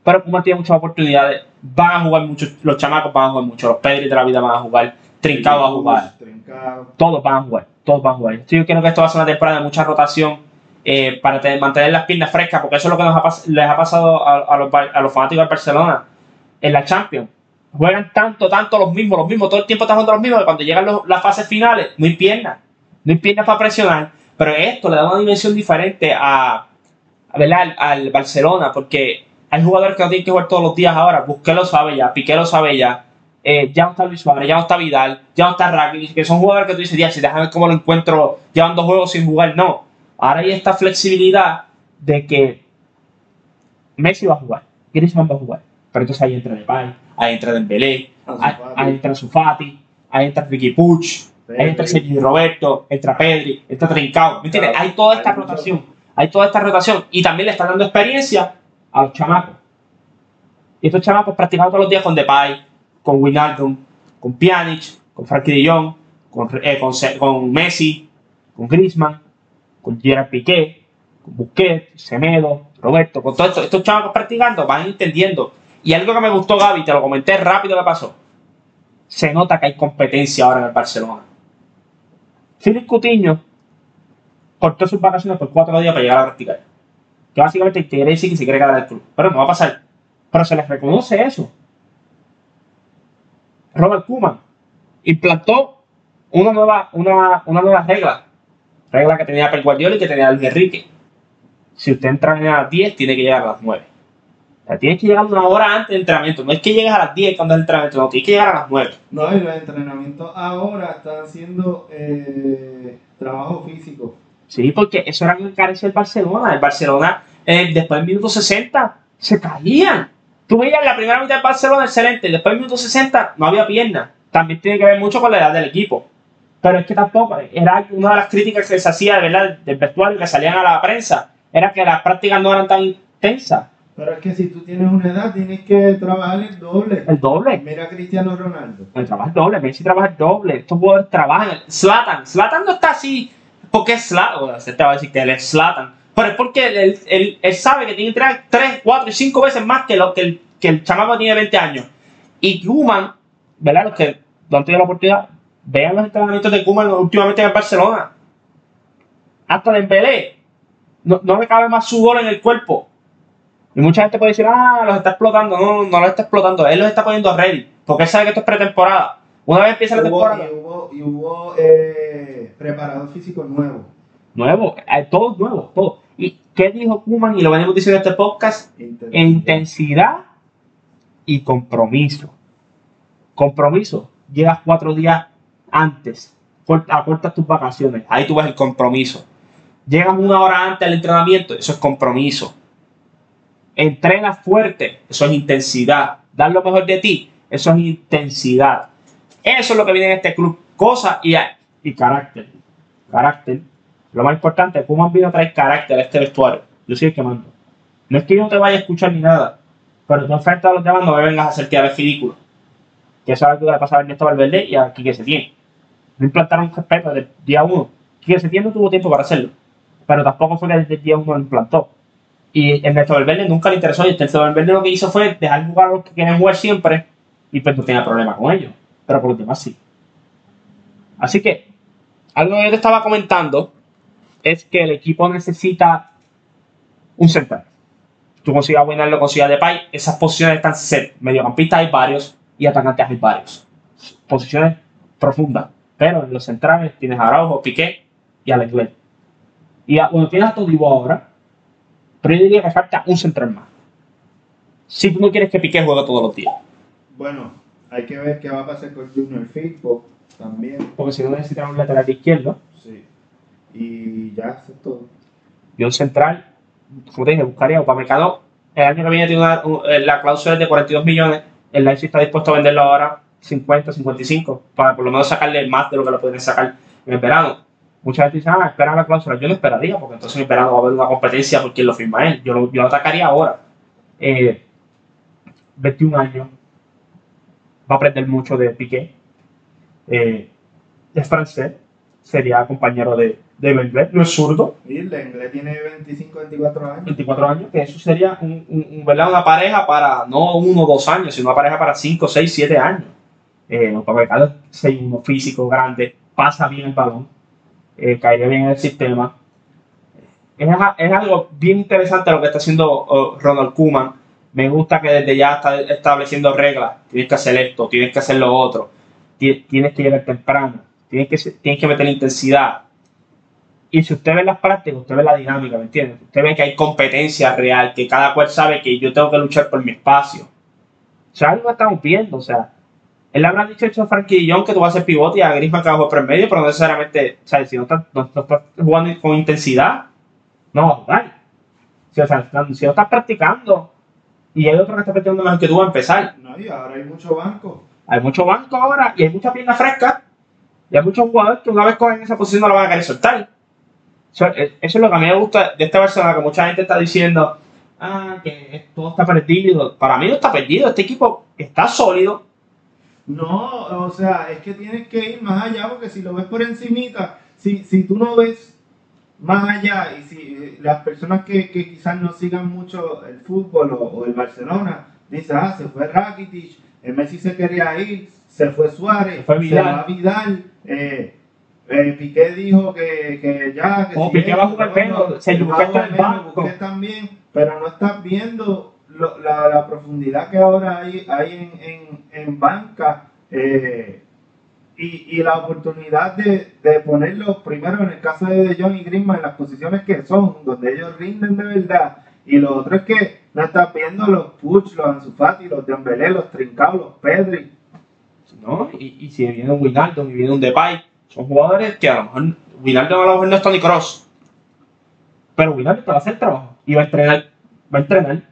Pero Kuman tiene muchas oportunidades. Van a jugar mucho, los chamacos van a jugar mucho, los Pedri de la vida van a jugar, Trincado va a jugar. Todos van a jugar, todos van a jugar. yo creo que esto va a ser una temporada de mucha rotación eh, para mantener las piernas frescas, porque eso es lo que nos les ha pasado a, los, a los fanáticos de Barcelona en la Champions. Juegan tanto, tanto los mismos, los mismos, todo el tiempo están jugando los mismos, que cuando llegan las fases finales, no hay piernas, no hay piernas para presionar. Pero esto le da una dimensión diferente a, Al, al, Barcelona, porque hay jugadores que no tienen que jugar todos los días ahora. Busqué lo sabe ya, Piqué lo sabe ya. Eh, ya no está Luis Suárez, ya no está Vidal, ya no está Rakitic, que son jugadores que tú dices, ya, si déjame ver cómo lo encuentro llevan dos juegos sin jugar. No, ahora hay esta flexibilidad de que Messi va a jugar, Griezmann va a jugar, pero entonces ahí entra Depay, ahí entra Dembélé, ahí, ahí entra Sufati, ahí entra Ricky Puch, ahí entra Sergio Roberto, entra Pedri, entra Trincao, ¿me entiendes? Hay toda esta rotación, hay toda esta rotación y también le están dando experiencia a los chamacos. Y estos chamacos practicando todos los días con Depay, con Wijnaldum, con Pjanic, con Frankie de Jong, con, eh, con, con, Messi, con Griezmann, con Gerard Piqué, con Busquets, Semedo, Roberto, con todos estos, chavos practicando, van entendiendo. Y algo que me gustó, Gaby, te lo comenté rápido que pasó. Se nota que hay competencia ahora en el Barcelona. Filipe Cutiño cortó sus vacaciones por cuatro días para llegar a practicar. Que básicamente quiere decir que se quiere quedar el club. Pero no va a pasar. Pero se les reconoce eso. Robert Kuman implantó una nueva, una, una nueva regla. Regla que tenía Pep Guardiola y que tenía Luis Enrique. Si usted entra a las 10, tiene que llegar a las 9. Sea, tienes que llegar una hora antes del entrenamiento. No es que llegues a las 10 cuando es el entrenamiento, no, tienes que llegar a las 9. No, y los entrenamientos ahora están haciendo eh, trabajo físico. Sí, porque eso era lo que carecía el Barcelona. El Barcelona, eh, después del minuto 60, se caían. Tú veías la primera mitad del Barcelona excelente, después del minuto 60 no había pierna. También tiene que ver mucho con la edad del equipo. Pero es que tampoco, era una de las críticas que se hacía ¿verdad? del vestuario que salían a la prensa, era que las prácticas no eran tan intensas. Pero es que si tú tienes una edad, tienes que trabajar el doble. El doble. Mira a Cristiano Ronaldo. El trabajo doble, Messi trabaja el doble. Estos jugadores trabajan. Slatan. Slatan no está así porque es Slatan. se te va a decir que él es Slatan. Pero es porque él, él, sabe que tiene que entrenar 3, 4 y 5 veces más que lo que el, que el chamaco tiene 20 años. Y Kuman, ¿verdad? Los que no han tenido la oportunidad, vean los entrenamientos de Kuman últimamente en Barcelona. Hasta Dembélé. No, no le cabe más su gol en el cuerpo. Y mucha gente puede decir, ah, los está explotando. No, no los está explotando. Él los está poniendo ready. Porque él sabe que esto es pretemporada. Una vez empieza la temporada. Y hubo, y hubo eh, preparador físico nuevo. Nuevo, eh, todo nuevo, todo. ¿Y qué dijo Kuman? Y lo venimos diciendo en este podcast. Intensidad, y compromiso. Compromiso. Llegas cuatro días antes. Acortas tus vacaciones. Ahí tú ves el compromiso. Llegas una hora antes al entrenamiento. Eso es compromiso. Entrenas fuerte. Eso es intensidad. Dar lo mejor de ti. Eso es intensidad. Eso es lo que viene en este club. Cosas y, y carácter. Carácter lo más importante, ¿cómo han vino a traer carácter a este vestuario? Yo sigo quemando. No es que yo no te vaya a escuchar ni nada, pero tú enfrentas a los demás no me vengas a hacer quedar el ridículo. Que eso es algo que le pasa a Ernesto Valverde y a Quique Setién. No implantaron respeto desde el día uno. Quique Setién no tuvo tiempo para hacerlo, pero tampoco fue que desde el día uno lo implantó. Y Ernesto Valverde nunca le interesó y Ernesto Valverde lo que hizo fue dejar jugar a los que quieren jugar siempre y pues no tenía problema con ellos. Pero por los demás sí. Así que, algo que yo te estaba comentando es que el equipo necesita un central. Tú consigas lo consigas Depay, esas posiciones están set. Mediocampistas hay varios y atacantes hay varios. Posiciones profundas. Pero en los centrales tienes a Araujo, Piqué y Alex Y cuando tienes a Todibo ahora, pero yo diría que falta un central más. Si tú no quieres que Piqué juegue todos los días. Bueno, hay que ver qué va a pasar con Junior Firpo también. Porque si no necesitan un lateral izquierdo. Sí. Y ya, eso es todo. Y un central, como te dije, buscaría Upamecano. El año que viene tiene una, eh, la cláusula es de 42 millones. El Leipzig está dispuesto a venderlo ahora 50, 55, para por lo menos sacarle más de lo que lo pueden sacar en el verano. Mucha gente dice, ah, espera la cláusula. Yo no esperaría, porque entonces en el verano va a haber una competencia por quien lo firma él. Yo lo, yo lo atacaría ahora. 21 eh, años, va a aprender mucho de Piqué. Eh, es francés, sería compañero de, de Lenglet, no es zurdo, Y Lenglet tiene 25, 24 años. 24 años, que eso sería un, un- una pareja para no uno o dos años, sino una pareja para 5, 6, 7 años. Eh, Pablo Ricardo es 6'1", físico, grande, pasa bien el balón, eh, caería bien en el sistema. Es, es algo bien interesante lo que está haciendo oh, Ronald Koeman. Me gusta que desde ya está estableciendo reglas. Tienes que hacer esto, tienes que hacer lo otro. Ti- Tienes que llegar temprano, tienes que, tienes que meter intensidad. Y si usted ve las prácticas, usted ve la dinámica, ¿me entiende? Usted ve que hay competencia real, que cada cual sabe que yo tengo que luchar por mi espacio. O sea, algo estamos viendo, o sea, él habrá dicho eso a Frankie Jong que tú vas a hacer pivote y a Griezmann que va a jugar por en medio, pero no necesariamente, o sea, si no estás, no, no estás jugando con intensidad, no vas a jugar. Si, o sea, si no estás practicando y hay otro que está practicando mejor que tú va a empezar. No, y ahora hay mucho banco. Hay mucho banco ahora y hay mucha pierna fresca. Y hay muchos jugadores que una vez cogen esa posición no la van a querer soltar. Eso, eh, eso es lo que a mí me gusta de esta persona, que mucha gente está diciendo, ah, que todo está perdido. Para mí no está perdido, este equipo está sólido. No, o sea, es que tienes que ir más allá porque si lo ves por encimita, si, si tú no ves más allá y si eh, las personas que, que quizás no sigan mucho el fútbol o, o el Barcelona, dicen, ah, se fue Rakitic, el Messi se quería ir, se fue Suárez, Se fue Vidal. va Vidal, eh, eh, Piqué dijo que, que ya... Que Oh, si Piqué va a jugar menos, está en el banco. También, pero no estás viendo la, profundidad que ahora hay, hay en, en, en banca eh, y, y la oportunidad de, de ponerlos primero en el caso de De Jong y Griezmann en las posiciones que son, donde ellos rinden de verdad. Y lo otro es que no estás viendo los Puch, los Ansu Fati, los Dembélé, los Trincao, los Pedri. ¿no? Y, y si viene un Wijnaldum y viene un Depay, son jugadores que a lo mejor Wijnaldum a lo mejor no es Tony Cross, pero Wijnaldum te va a hacer trabajo y va a entrenar, va a entrenar,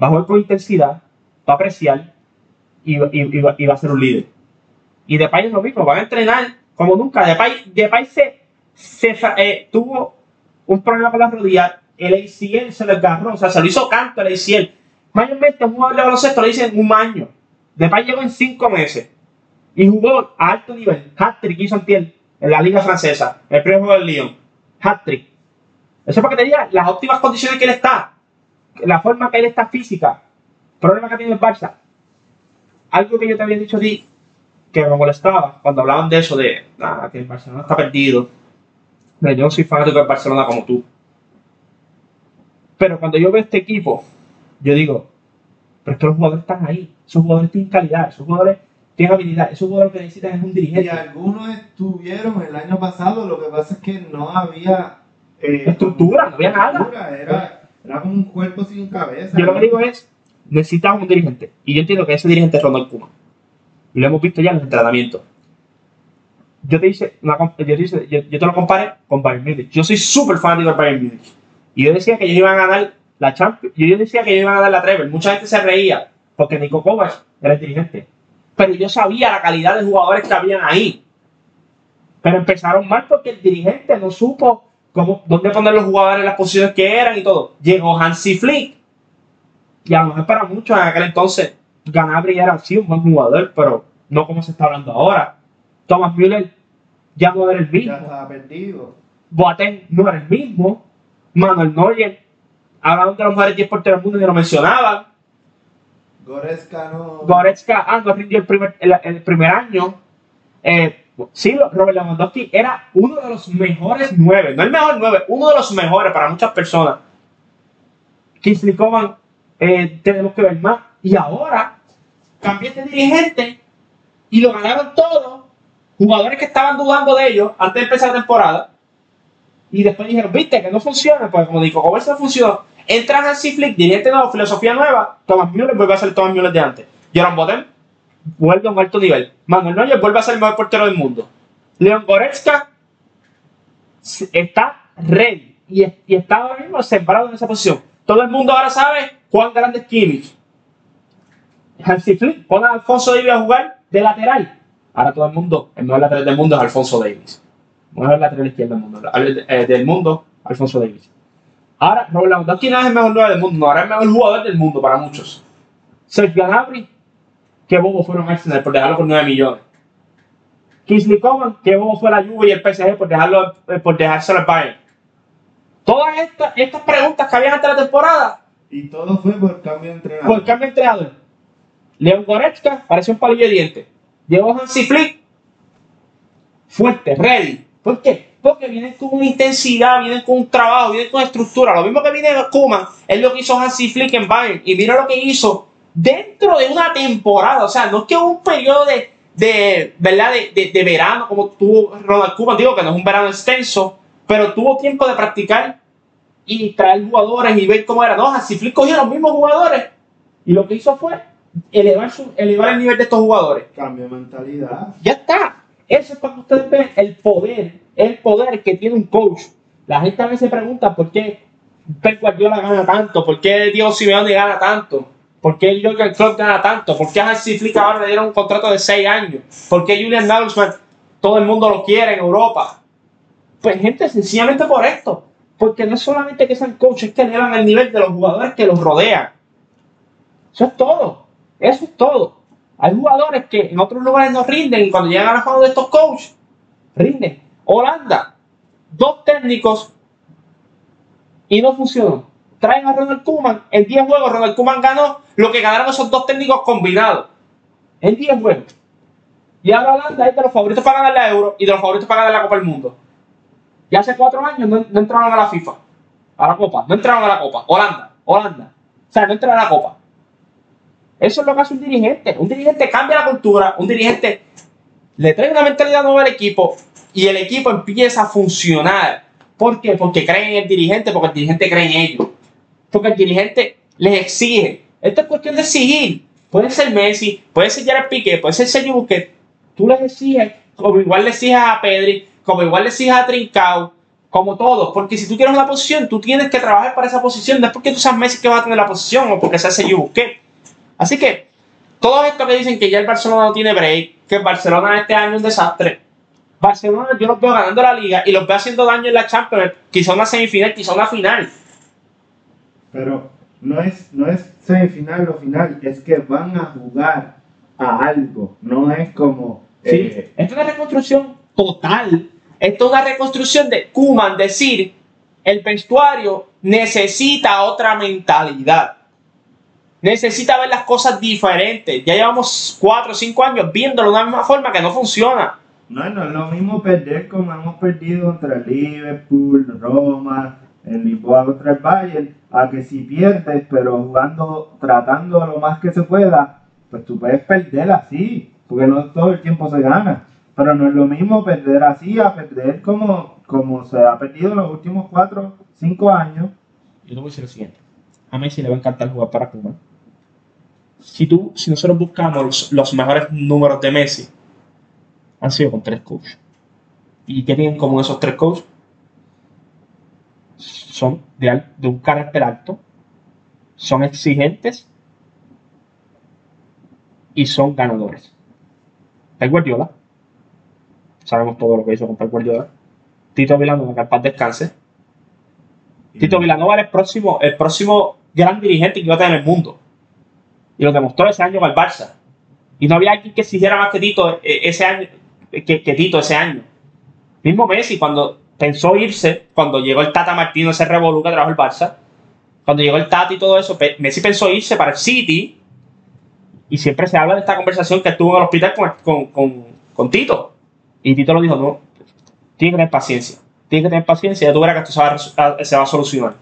va a jugar con intensidad, va a apreciar y, y- y va, y va a ser un líder. Y Depay es lo mismo, van a entrenar como nunca. Depay, Depay se, se eh, tuvo un problema con la rodilla, el ACL se lo desgarró, o sea, se lo hizo canto el ACL. Mayormente un jugador de baloncesto lo dice en un año. Depay llegó en cinco meses y jugó a alto nivel. Hat-trick hizo en la liga francesa, el primer juego del Lyon. Hat-trick. Eso es para que te diga las óptimas condiciones que él está, la forma que él está física, problema que tiene el Barça. Algo que yo te había dicho a ti que me molestaba cuando hablaban de eso, de "Ah, que el Barcelona está perdido. Pero yo no soy fanático del Barcelona como tú. Pero cuando yo veo este equipo, yo digo, pero es que los jugadores están ahí. Esos jugadores tienen calidad, esos jugadores tienen habilidad, esos jugadores que necesitan es un Y dirigente. algunos estuvieron el año pasado, lo que pasa es que no había eh, Estructura, no había nada. Era, un cuerpo sin cabeza. Yo lo que digo es, necesitamos un dirigente. Y yo entiendo que ese dirigente es Ronald Koeman. Y lo hemos visto ya en los entrenamientos. Yo te hice, una yo te lo comparé con Bayern Munich. Yo soy súper fanático del Bayern Munich. Y yo decía que ellos iban a ganar la Champions. Yo decía que ellos iban a ganar la Treble. Mucha gente se reía porque Nico Kovac era el dirigente. Pero yo sabía la calidad de jugadores que habían ahí. Pero empezaron mal porque el dirigente no supo cómo, dónde poner los jugadores en las posiciones que eran y todo. Llegó Hansi Flick. Y a lo mejor para muchos en aquel entonces Ganabri era sí un buen jugador, pero no como se está hablando ahora. Thomas Müller ya no era el mismo. Ya estaba perdido. Boateng no era el mismo. Manuel Neuer, hablaban de los mejores 10 porteros del mundo y lo mencionaban. Goretzka no. Goretzka, ah, no rindió el primer, el, el primer año. Eh, sí, Robert Lewandowski era uno de los mejores nueve, no el mejor nueve, uno de los mejores para muchas personas. Kingsley Coman, eh, tenemos que ver más. Y ahora, cambié de dirigente y lo ganaron todos. Jugadores que estaban dudando de ellos antes de empezar la temporada. Y después dijeron, viste, que no funciona. Pues como dijo, ¿cómo eso no funcionó? Entran al Flick, dirigente nuevo, filosofía nueva. Thomas Müller vuelve a ser Thomas Müller de antes. Jerome Boateng vuelve a un alto nivel. Manuel Neuer vuelve a ser el mejor portero del mundo. Leon Goretzka está ready y, y está ahora mismo sembrado en esa posición. Todo el mundo ahora sabe cuán grande es Kimmich. Hansi Flick pone a Alfonso Davis a jugar de lateral. Ahora todo el mundo, el mejor lateral del mundo es Alfonso Davis. El mejor lateral izquierdo del mundo. Eh, del mundo, Alfonso Davis. Ahora, Robert Lewandowski no es el mejor 9 del mundo, no, ahora es el mejor jugador del mundo para muchos. Sergio Gnabry qué bobo fueron Arsenal por dejarlo por 9 millones. Kingsley Coman, qué bobo fue la Juve y el PSG por, dejarlo, eh, por dejárselo al Bayern. Todas estas, estas preguntas que habían antes de la temporada, Y todo fue por cambio de entrenador. por cambio de entrenador. Leon Goretzka pareció un palillo de dientes. Llegó Hansi Flick, fuerte, ready. ¿Por qué? Porque vienen con una intensidad, vienen con un trabajo, vienen con estructura. Lo mismo que viene Kuman es lo que hizo Hansi Flick en Bayern. Y mira lo que hizo dentro de una temporada. O sea, no es que un periodo de, de ¿verdad? De, de- de verano como tuvo Ronald Koeman. Digo que no es un verano extenso, pero tuvo tiempo de practicar y traer jugadores y ver cómo era. No, Hansi Flick cogió los mismos jugadores y lo que hizo fue elevar, su, elevar el nivel de estos jugadores. Cambio de mentalidad. Ya está. Eso es para que ustedes vean el poder, el poder que tiene un coach. La gente a veces se pregunta por qué Pep Guardiola gana tanto, por qué Diego Simeone gana tanto, por qué Jürgen Klopp gana tanto, por qué Hansi Flick ahora le dieron un contrato de 6 años, por qué Julian Nagelsmann todo el mundo lo quiere en Europa. Pues gente, sencillamente por esto. Porque no es solamente que sean coaches, es que elevan el nivel de los jugadores que los rodean. Eso es todo. Eso es todo. Hay jugadores que en otros lugares no rinden y cuando llegan a la mano de estos coaches, rinden. Holanda, dos técnicos y no funcionó. Traen a Ronald Koeman, en 10 juegos Ronald Koeman ganó lo que ganaron esos dos técnicos combinados. En 10 juegos. Y ahora Holanda es de los favoritos para ganar la Euro y de los favoritos para ganar la Copa del Mundo. Y hace cuatro años no, no entraron a la FIFA, a la Copa, no entraron a la Copa. Holanda, Holanda. O sea, no entraron a la Copa. Eso es lo que hace un dirigente. Un dirigente cambia la cultura, un dirigente le trae una mentalidad nueva al equipo y el equipo empieza a funcionar. ¿Por qué? Porque creen en el dirigente, porque el dirigente cree en ellos. Porque el dirigente les exige. Esto es cuestión de exigir. Puede ser Messi, puede ser Gerard Piqué, puede ser Sergio Busquets. Tú les exiges, como igual le exiges a Pedri, como igual le exiges a Trincao, como todos. Porque si tú quieres una posición, tú tienes que trabajar para esa posición. No es porque tú seas Messi que vas a tener la posición o porque seas Sergio Busquets. Así que, todo esto que dicen que ya el Barcelona no tiene break, que el Barcelona este año es un desastre. Barcelona yo los veo ganando la liga y los veo haciendo daño en la Champions, quizá una semifinal, quizá una final. Pero no es, no es semifinal o final, es que van a jugar a algo. No es como. ¿sí? eh, Esto es una reconstrucción total. Esto es una reconstrucción de Kuman, decir, el vestuario necesita otra mentalidad. Necesita ver las cosas diferentes. Ya llevamos 4 o 5 años viéndolo de una misma forma que no funciona. no, no es lo mismo perder como hemos perdido contra Liverpool, Roma, el Lisboa contra el Bayern, a que si pierdes, pero jugando, tratando lo más que se pueda, pues tú puedes perder así, porque no todo el tiempo se gana. Pero no es lo mismo perder así a perder como, como se ha perdido en los últimos 4, 5 años. Yo te voy a decir lo siguiente. A Messi le va a encantar jugar para Cuba. Si tú, si nosotros buscamos los, los mejores números de Messi, han sido con tres coaches. ¿Y qué tienen como esos tres coaches? Son de, al- de un carácter alto, son exigentes y son ganadores. Pep Guardiola, sabemos todo lo que hizo con Pep Guardiola. Tito Vilanova, que en paz descanse. Tito Villanova era el próximo, el próximo gran dirigente que iba a tener en el mundo. Y lo demostró ese año con el Barça. Y no había alguien que exigiera más que Tito eh, ese año, que, que Tito ese año. Mismo Messi, cuando pensó irse, cuando llegó el Tata Martino, ese revolú que trajo el Barça, cuando llegó el Tata y todo eso, Messi pensó irse para el City. Y siempre se habla de esta conversación que estuvo en el hospital con, con, con, con Tito. Y Tito lo dijo, no, tiene que tener paciencia. Tiene que tener paciencia, ya tú verás que esto se va, a- se va a solucionar.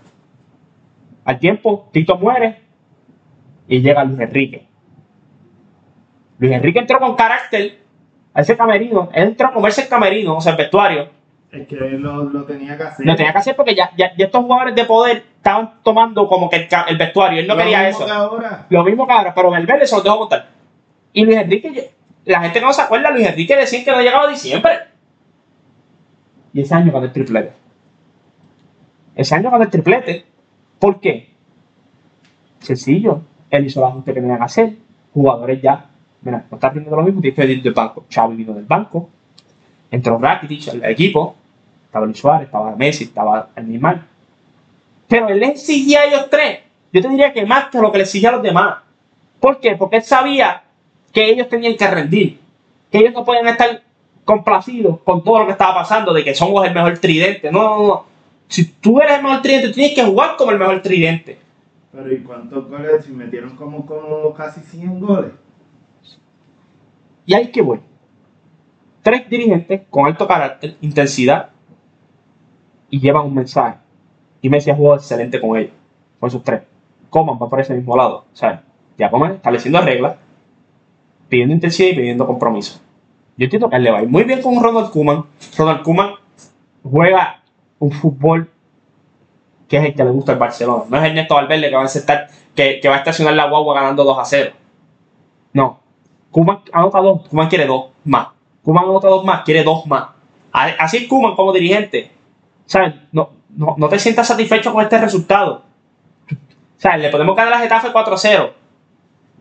Al tiempo, Tito muere y llega Luis Enrique. Luis Enrique entró con carácter a ese camerino. Él entró a comerse el camerino, o sea, el vestuario. Es que lo, lo tenía que hacer. Lo tenía que hacer porque ya, ya, ya estos jugadores de poder estaban tomando como que el, vestuario. Él no Lo quería mismo eso. que ahora. Lo mismo que ahora, pero Valverde se los dejó montar. Y Luis Enrique, la gente que no se acuerda, Luis Enrique decía que no llegaba a diciembre. Y ese año ganó el triplete. Ese año ganó el triplete. ¿Por qué? Sencillo. Él hizo el ajuste que tenía que hacer. Jugadores ya. Mira, no estás viendo lo mismo, tienes que venir del banco. Xavi vino del banco. Entró Rakitic al equipo. Estaba Luis Suárez, estaba Messi, estaba el Neymar. Pero él le exigía a ellos tres. Yo te diría que más que lo que le exigía a los demás. ¿Por qué? Porque él sabía que ellos tenían que rendir, que ellos no pueden estar complacidos con todo lo que estaba pasando, de que somos el mejor tridente. No, no, no. Si tú eres el mejor tridente, tú tienes que jugar como el mejor tridente. Pero ¿y cuántos goles? Si metieron como, como casi 100 goles. Y ahí que voy. Tres dirigentes con alto carácter, intensidad y llevan un mensaje. Y Messi ha jugado excelente con ellos, con esos tres. Coman va por ese mismo lado, ¿sabes? Ya Coman estableciendo reglas, pidiendo intensidad y pidiendo compromiso. Yo entiendo que él le va a ir muy bien con Ronald Koeman. Ronald Koeman juega un fútbol que es el que le gusta al Barcelona. No es Ernesto Valverde que va a, estar, que, va a estacionar la guagua ganando 2 a 0. No. Koeman anota dos, Koeman quiere dos más. Koeman anota dos más, quiere dos más. Así es Koeman como dirigente. ¿Sabes? No, no, no te sientas satisfecho con este resultado. ¿Sabes? Le podemos ganar a la Getafe 4-0.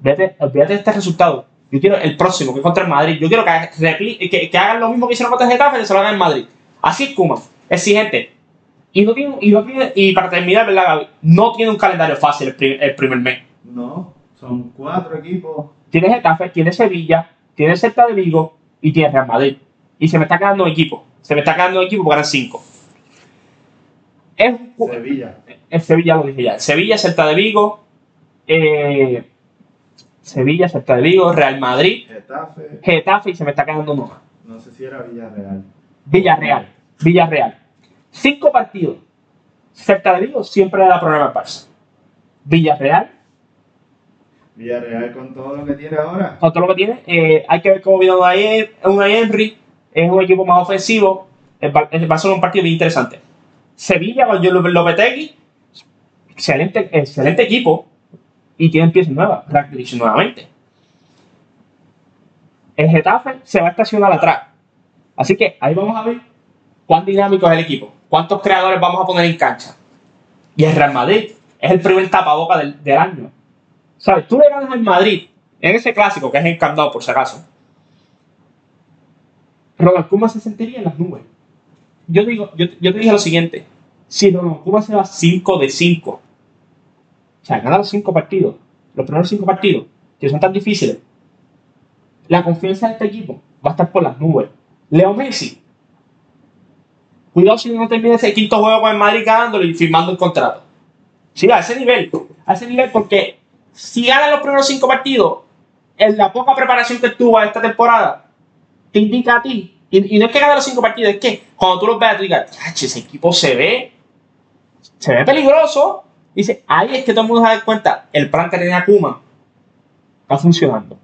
Vete, olvídate de este resultado. Yo quiero el próximo, que es contra el Madrid. Yo quiero que, que, que hagan lo mismo que hicieron contra el Getafe, que se lo hagan en Madrid. Así es Kuma. Exigente. Y, no tiene, y, no tiene, y para terminar, ¿verdad, Gaby? No tiene un calendario fácil el, primer mes. No, son cuatro equipos. Tiene Getafe, tiene Sevilla, tiene Celta de Vigo y tiene Real Madrid. Y se me está quedando equipo. Se me está quedando equipo para cinco. Es, Sevilla. En Sevilla lo dije ya. Sevilla, Celta de Vigo, eh, Sevilla, Celta de Vigo, Real Madrid, Getafe. Getafe y se me está quedando uno No sé si era Villarreal. Villarreal, Villarreal. Cinco partidos. Celta de Vigo siempre le da problema al Barça. Villarreal. Villarreal con todo lo que tiene ahora. Con todo lo que tiene. Eh, hay que ver cómo ayer, un Henry. Es un equipo más ofensivo. va a ser un partido bien interesante. Sevilla con Lopetegui. Excelente, excelente equipo y tienen piezas nuevas, Rakitic nuevamente. El Getafe se va a estacionar atrás. Así que ahí vamos a ver cuán dinámico es el equipo, cuántos creadores vamos a poner en cancha. Y el Real Madrid es el primer tapaboca del, año. ¿Sabes? Tú le ganas al Madrid en ese clásico, que es encantado por si acaso. Ronald Kuma se sentiría en las nubes. Yo, digo, yo, yo te dije lo siguiente: si Ronald Kuma se va 5 de 5 o sea, ganar los cinco partidos, los primeros cinco partidos, que son tan difíciles, la confianza de este equipo va a estar por las nubes. Leo Messi, cuidado si no termina ese quinto juego con el Madrid ganándolo y firmando el contrato. Sí, a ese nivel, a ese nivel, porque si gana los primeros cinco partidos, en la poca preparación que tuvo esta temporada, te indica a ti, y, no es que gane los cinco partidos, es que cuando tú los veas, tú digas, ese equipo se ve, se ve peligroso, Dice, ahí es que todo el mundo se da cuenta, el plan que tenía Kuma está funcionando.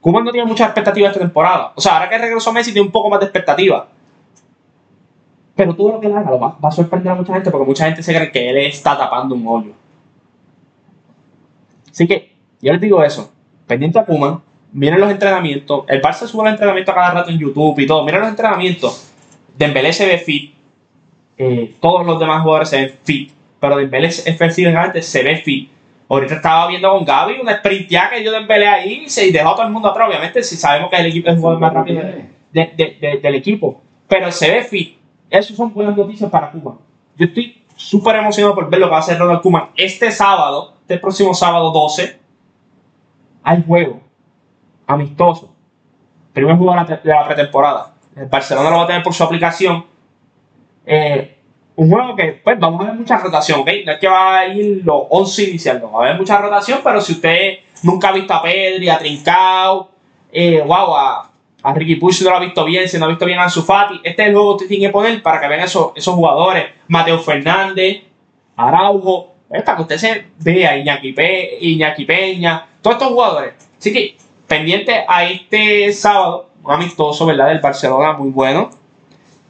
Kuma no tiene muchas expectativas esta temporada. O sea, ahora que regresó Messi tiene un poco más de expectativa. Pero todo lo que haga lo va, a sorprender a mucha gente porque mucha gente se cree que él está tapando un hoyo. Así que, yo les digo eso. Pendiente a Kuma, miren los entrenamientos. El Barça sube los entrenamientos a cada rato en YouTube y todo. Miren los entrenamientos. Dembélé se ve fit. Eh, todos los demás jugadores se ven fit pero Dembélé efectivamente se ve fit. Ahorita estaba viendo con Gaby una sprintia que dio Dembélé ahí y se dejó a todo el mundo atrás. Obviamente, si sabemos que el equipo es el jugador más rápido del equipo, pero se ve fit. Esas son buenas noticias para Cuba. Yo estoy súper emocionado por ver lo que va a hacer Ronald Koeman. Este sábado, este próximo sábado 12, hay juego amistoso. Primer juego de la pretemporada. El Barcelona lo va a tener por su aplicación. Eh, un juego que, pues, vamos a ver mucha rotación, ¿ok? No es que va a ir los 11 iniciales, va a haber mucha rotación, pero si usted nunca ha visto a Pedri, a Trincao, eh, wow, a, a Ricky Puig si no lo ha visto bien, si no ha visto bien a Sufati, este es el juego que usted tiene que poner para que vean esos, esos jugadores. Mateo Fernández, Araujo, para que usted se vea, Iñaki, Iñaki Peña, todos estos jugadores. Así que, pendiente a este sábado, un amistoso, ¿verdad? Del Barcelona, muy bueno.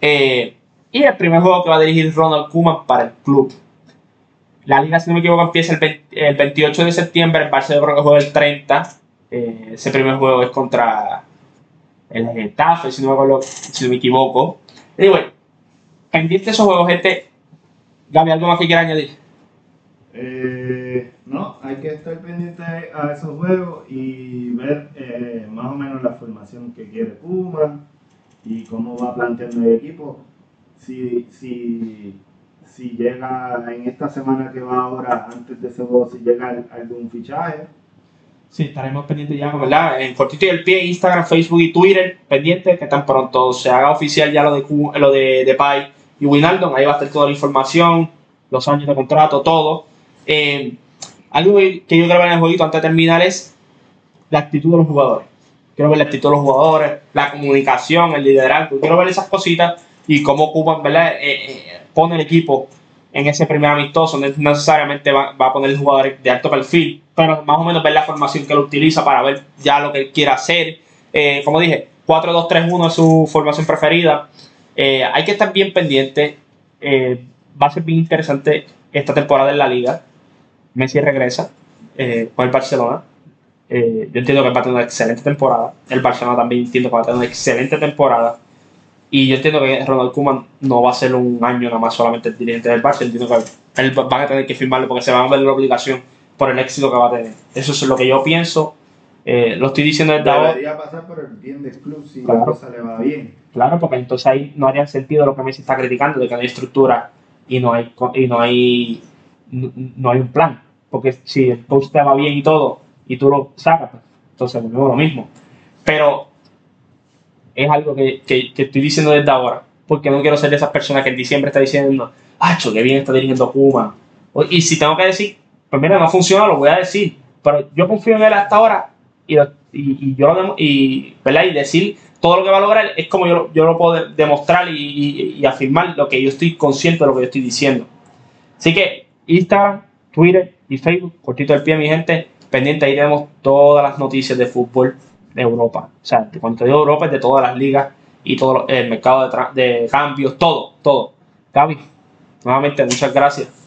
Eh, y el primer juego que va a dirigir Ronald Koeman para el club. La liga, si no me equivoco, empieza el, 28 de septiembre. El Barcelona juega el 30. Eh, ese primer juego es contra el Getafe, si no me, si no me equivoco. Y bueno, pendiente esos juegos, gente. Gaby, ¿algo más que quiera añadir? Eh, no, hay que estar pendiente a esos juegos y ver eh, más o menos la formación que quiere Puma y cómo va planteando el equipo si, si, si llega en esta semana que va ahora, antes de ese juego, si llega algún fichaje. Sí, estaremos pendientes ya, ¿verdad? En cortito y el pie, Instagram, Facebook y Twitter, pendientes que tan pronto se haga oficial ya lo de Q- lo de, de Pai y Winaldon, ahí va a estar toda la información, los años de contrato, todo. Eh, algo que yo ver en el jueguito antes de terminar es la actitud de los jugadores. Quiero ver la actitud de los jugadores, la comunicación, el liderazgo. Quiero ver esas cositas y cómo Cuba ¿verdad? Eh, eh, pone el equipo en ese primer amistoso. No necesariamente va, va a poner jugadores de alto perfil, pero más o menos ver la formación que él utiliza para ver ya lo que él quiere hacer. Como dije, 4-2-3-1 es su formación preferida. Hay que estar bien pendiente. Va a ser bien interesante esta temporada en la liga. Messi regresa eh, con el Barcelona. Eh, yo entiendo que va a tener una excelente temporada. El Barcelona también entiendo que va a tener una excelente temporada. Y yo entiendo que Ronald Koeman no va a ser un año nada más solamente el dirigente del Barça. Entiendo que él va van a tener que firmarlo porque se van a ver la obligación por el éxito que va a tener. Eso es lo que yo pienso. Eh, lo estoy diciendo desde ahora. Debería pasar por el bien del club si Claro. la cosa le va bien. Claro, porque entonces ahí no haría sentido lo que Messi está criticando, de que no hay estructura y no hay y no hay no hay un plan. Porque si el coach te va bien y todo, y tú lo sacas, pues, entonces volvemos lo mismo. Pero es algo que, que- estoy diciendo desde ahora, porque no quiero ser de esas personas que en diciembre está diciendo, ¡ah, qué bien está dirigiendo Kuma! Y si tengo que decir, pues mira, no funciona, lo voy a decir. Pero yo confío en él hasta ahora y, y, yo lo y, ¿verdad? y decir todo lo que va a lograr es como yo, lo- yo lo puedo de- demostrar y afirmar lo que yo estoy consciente de lo que yo estoy diciendo. Así que Instagram, Twitter y Facebook, cortito del pie, mi gente, pendiente ahí tenemos todas las noticias de fútbol de Europa. O sea, cuando te digo Europa es de todas las ligas y todo el mercado de, de cambios, todo, todo. Gaby, nuevamente muchas gracias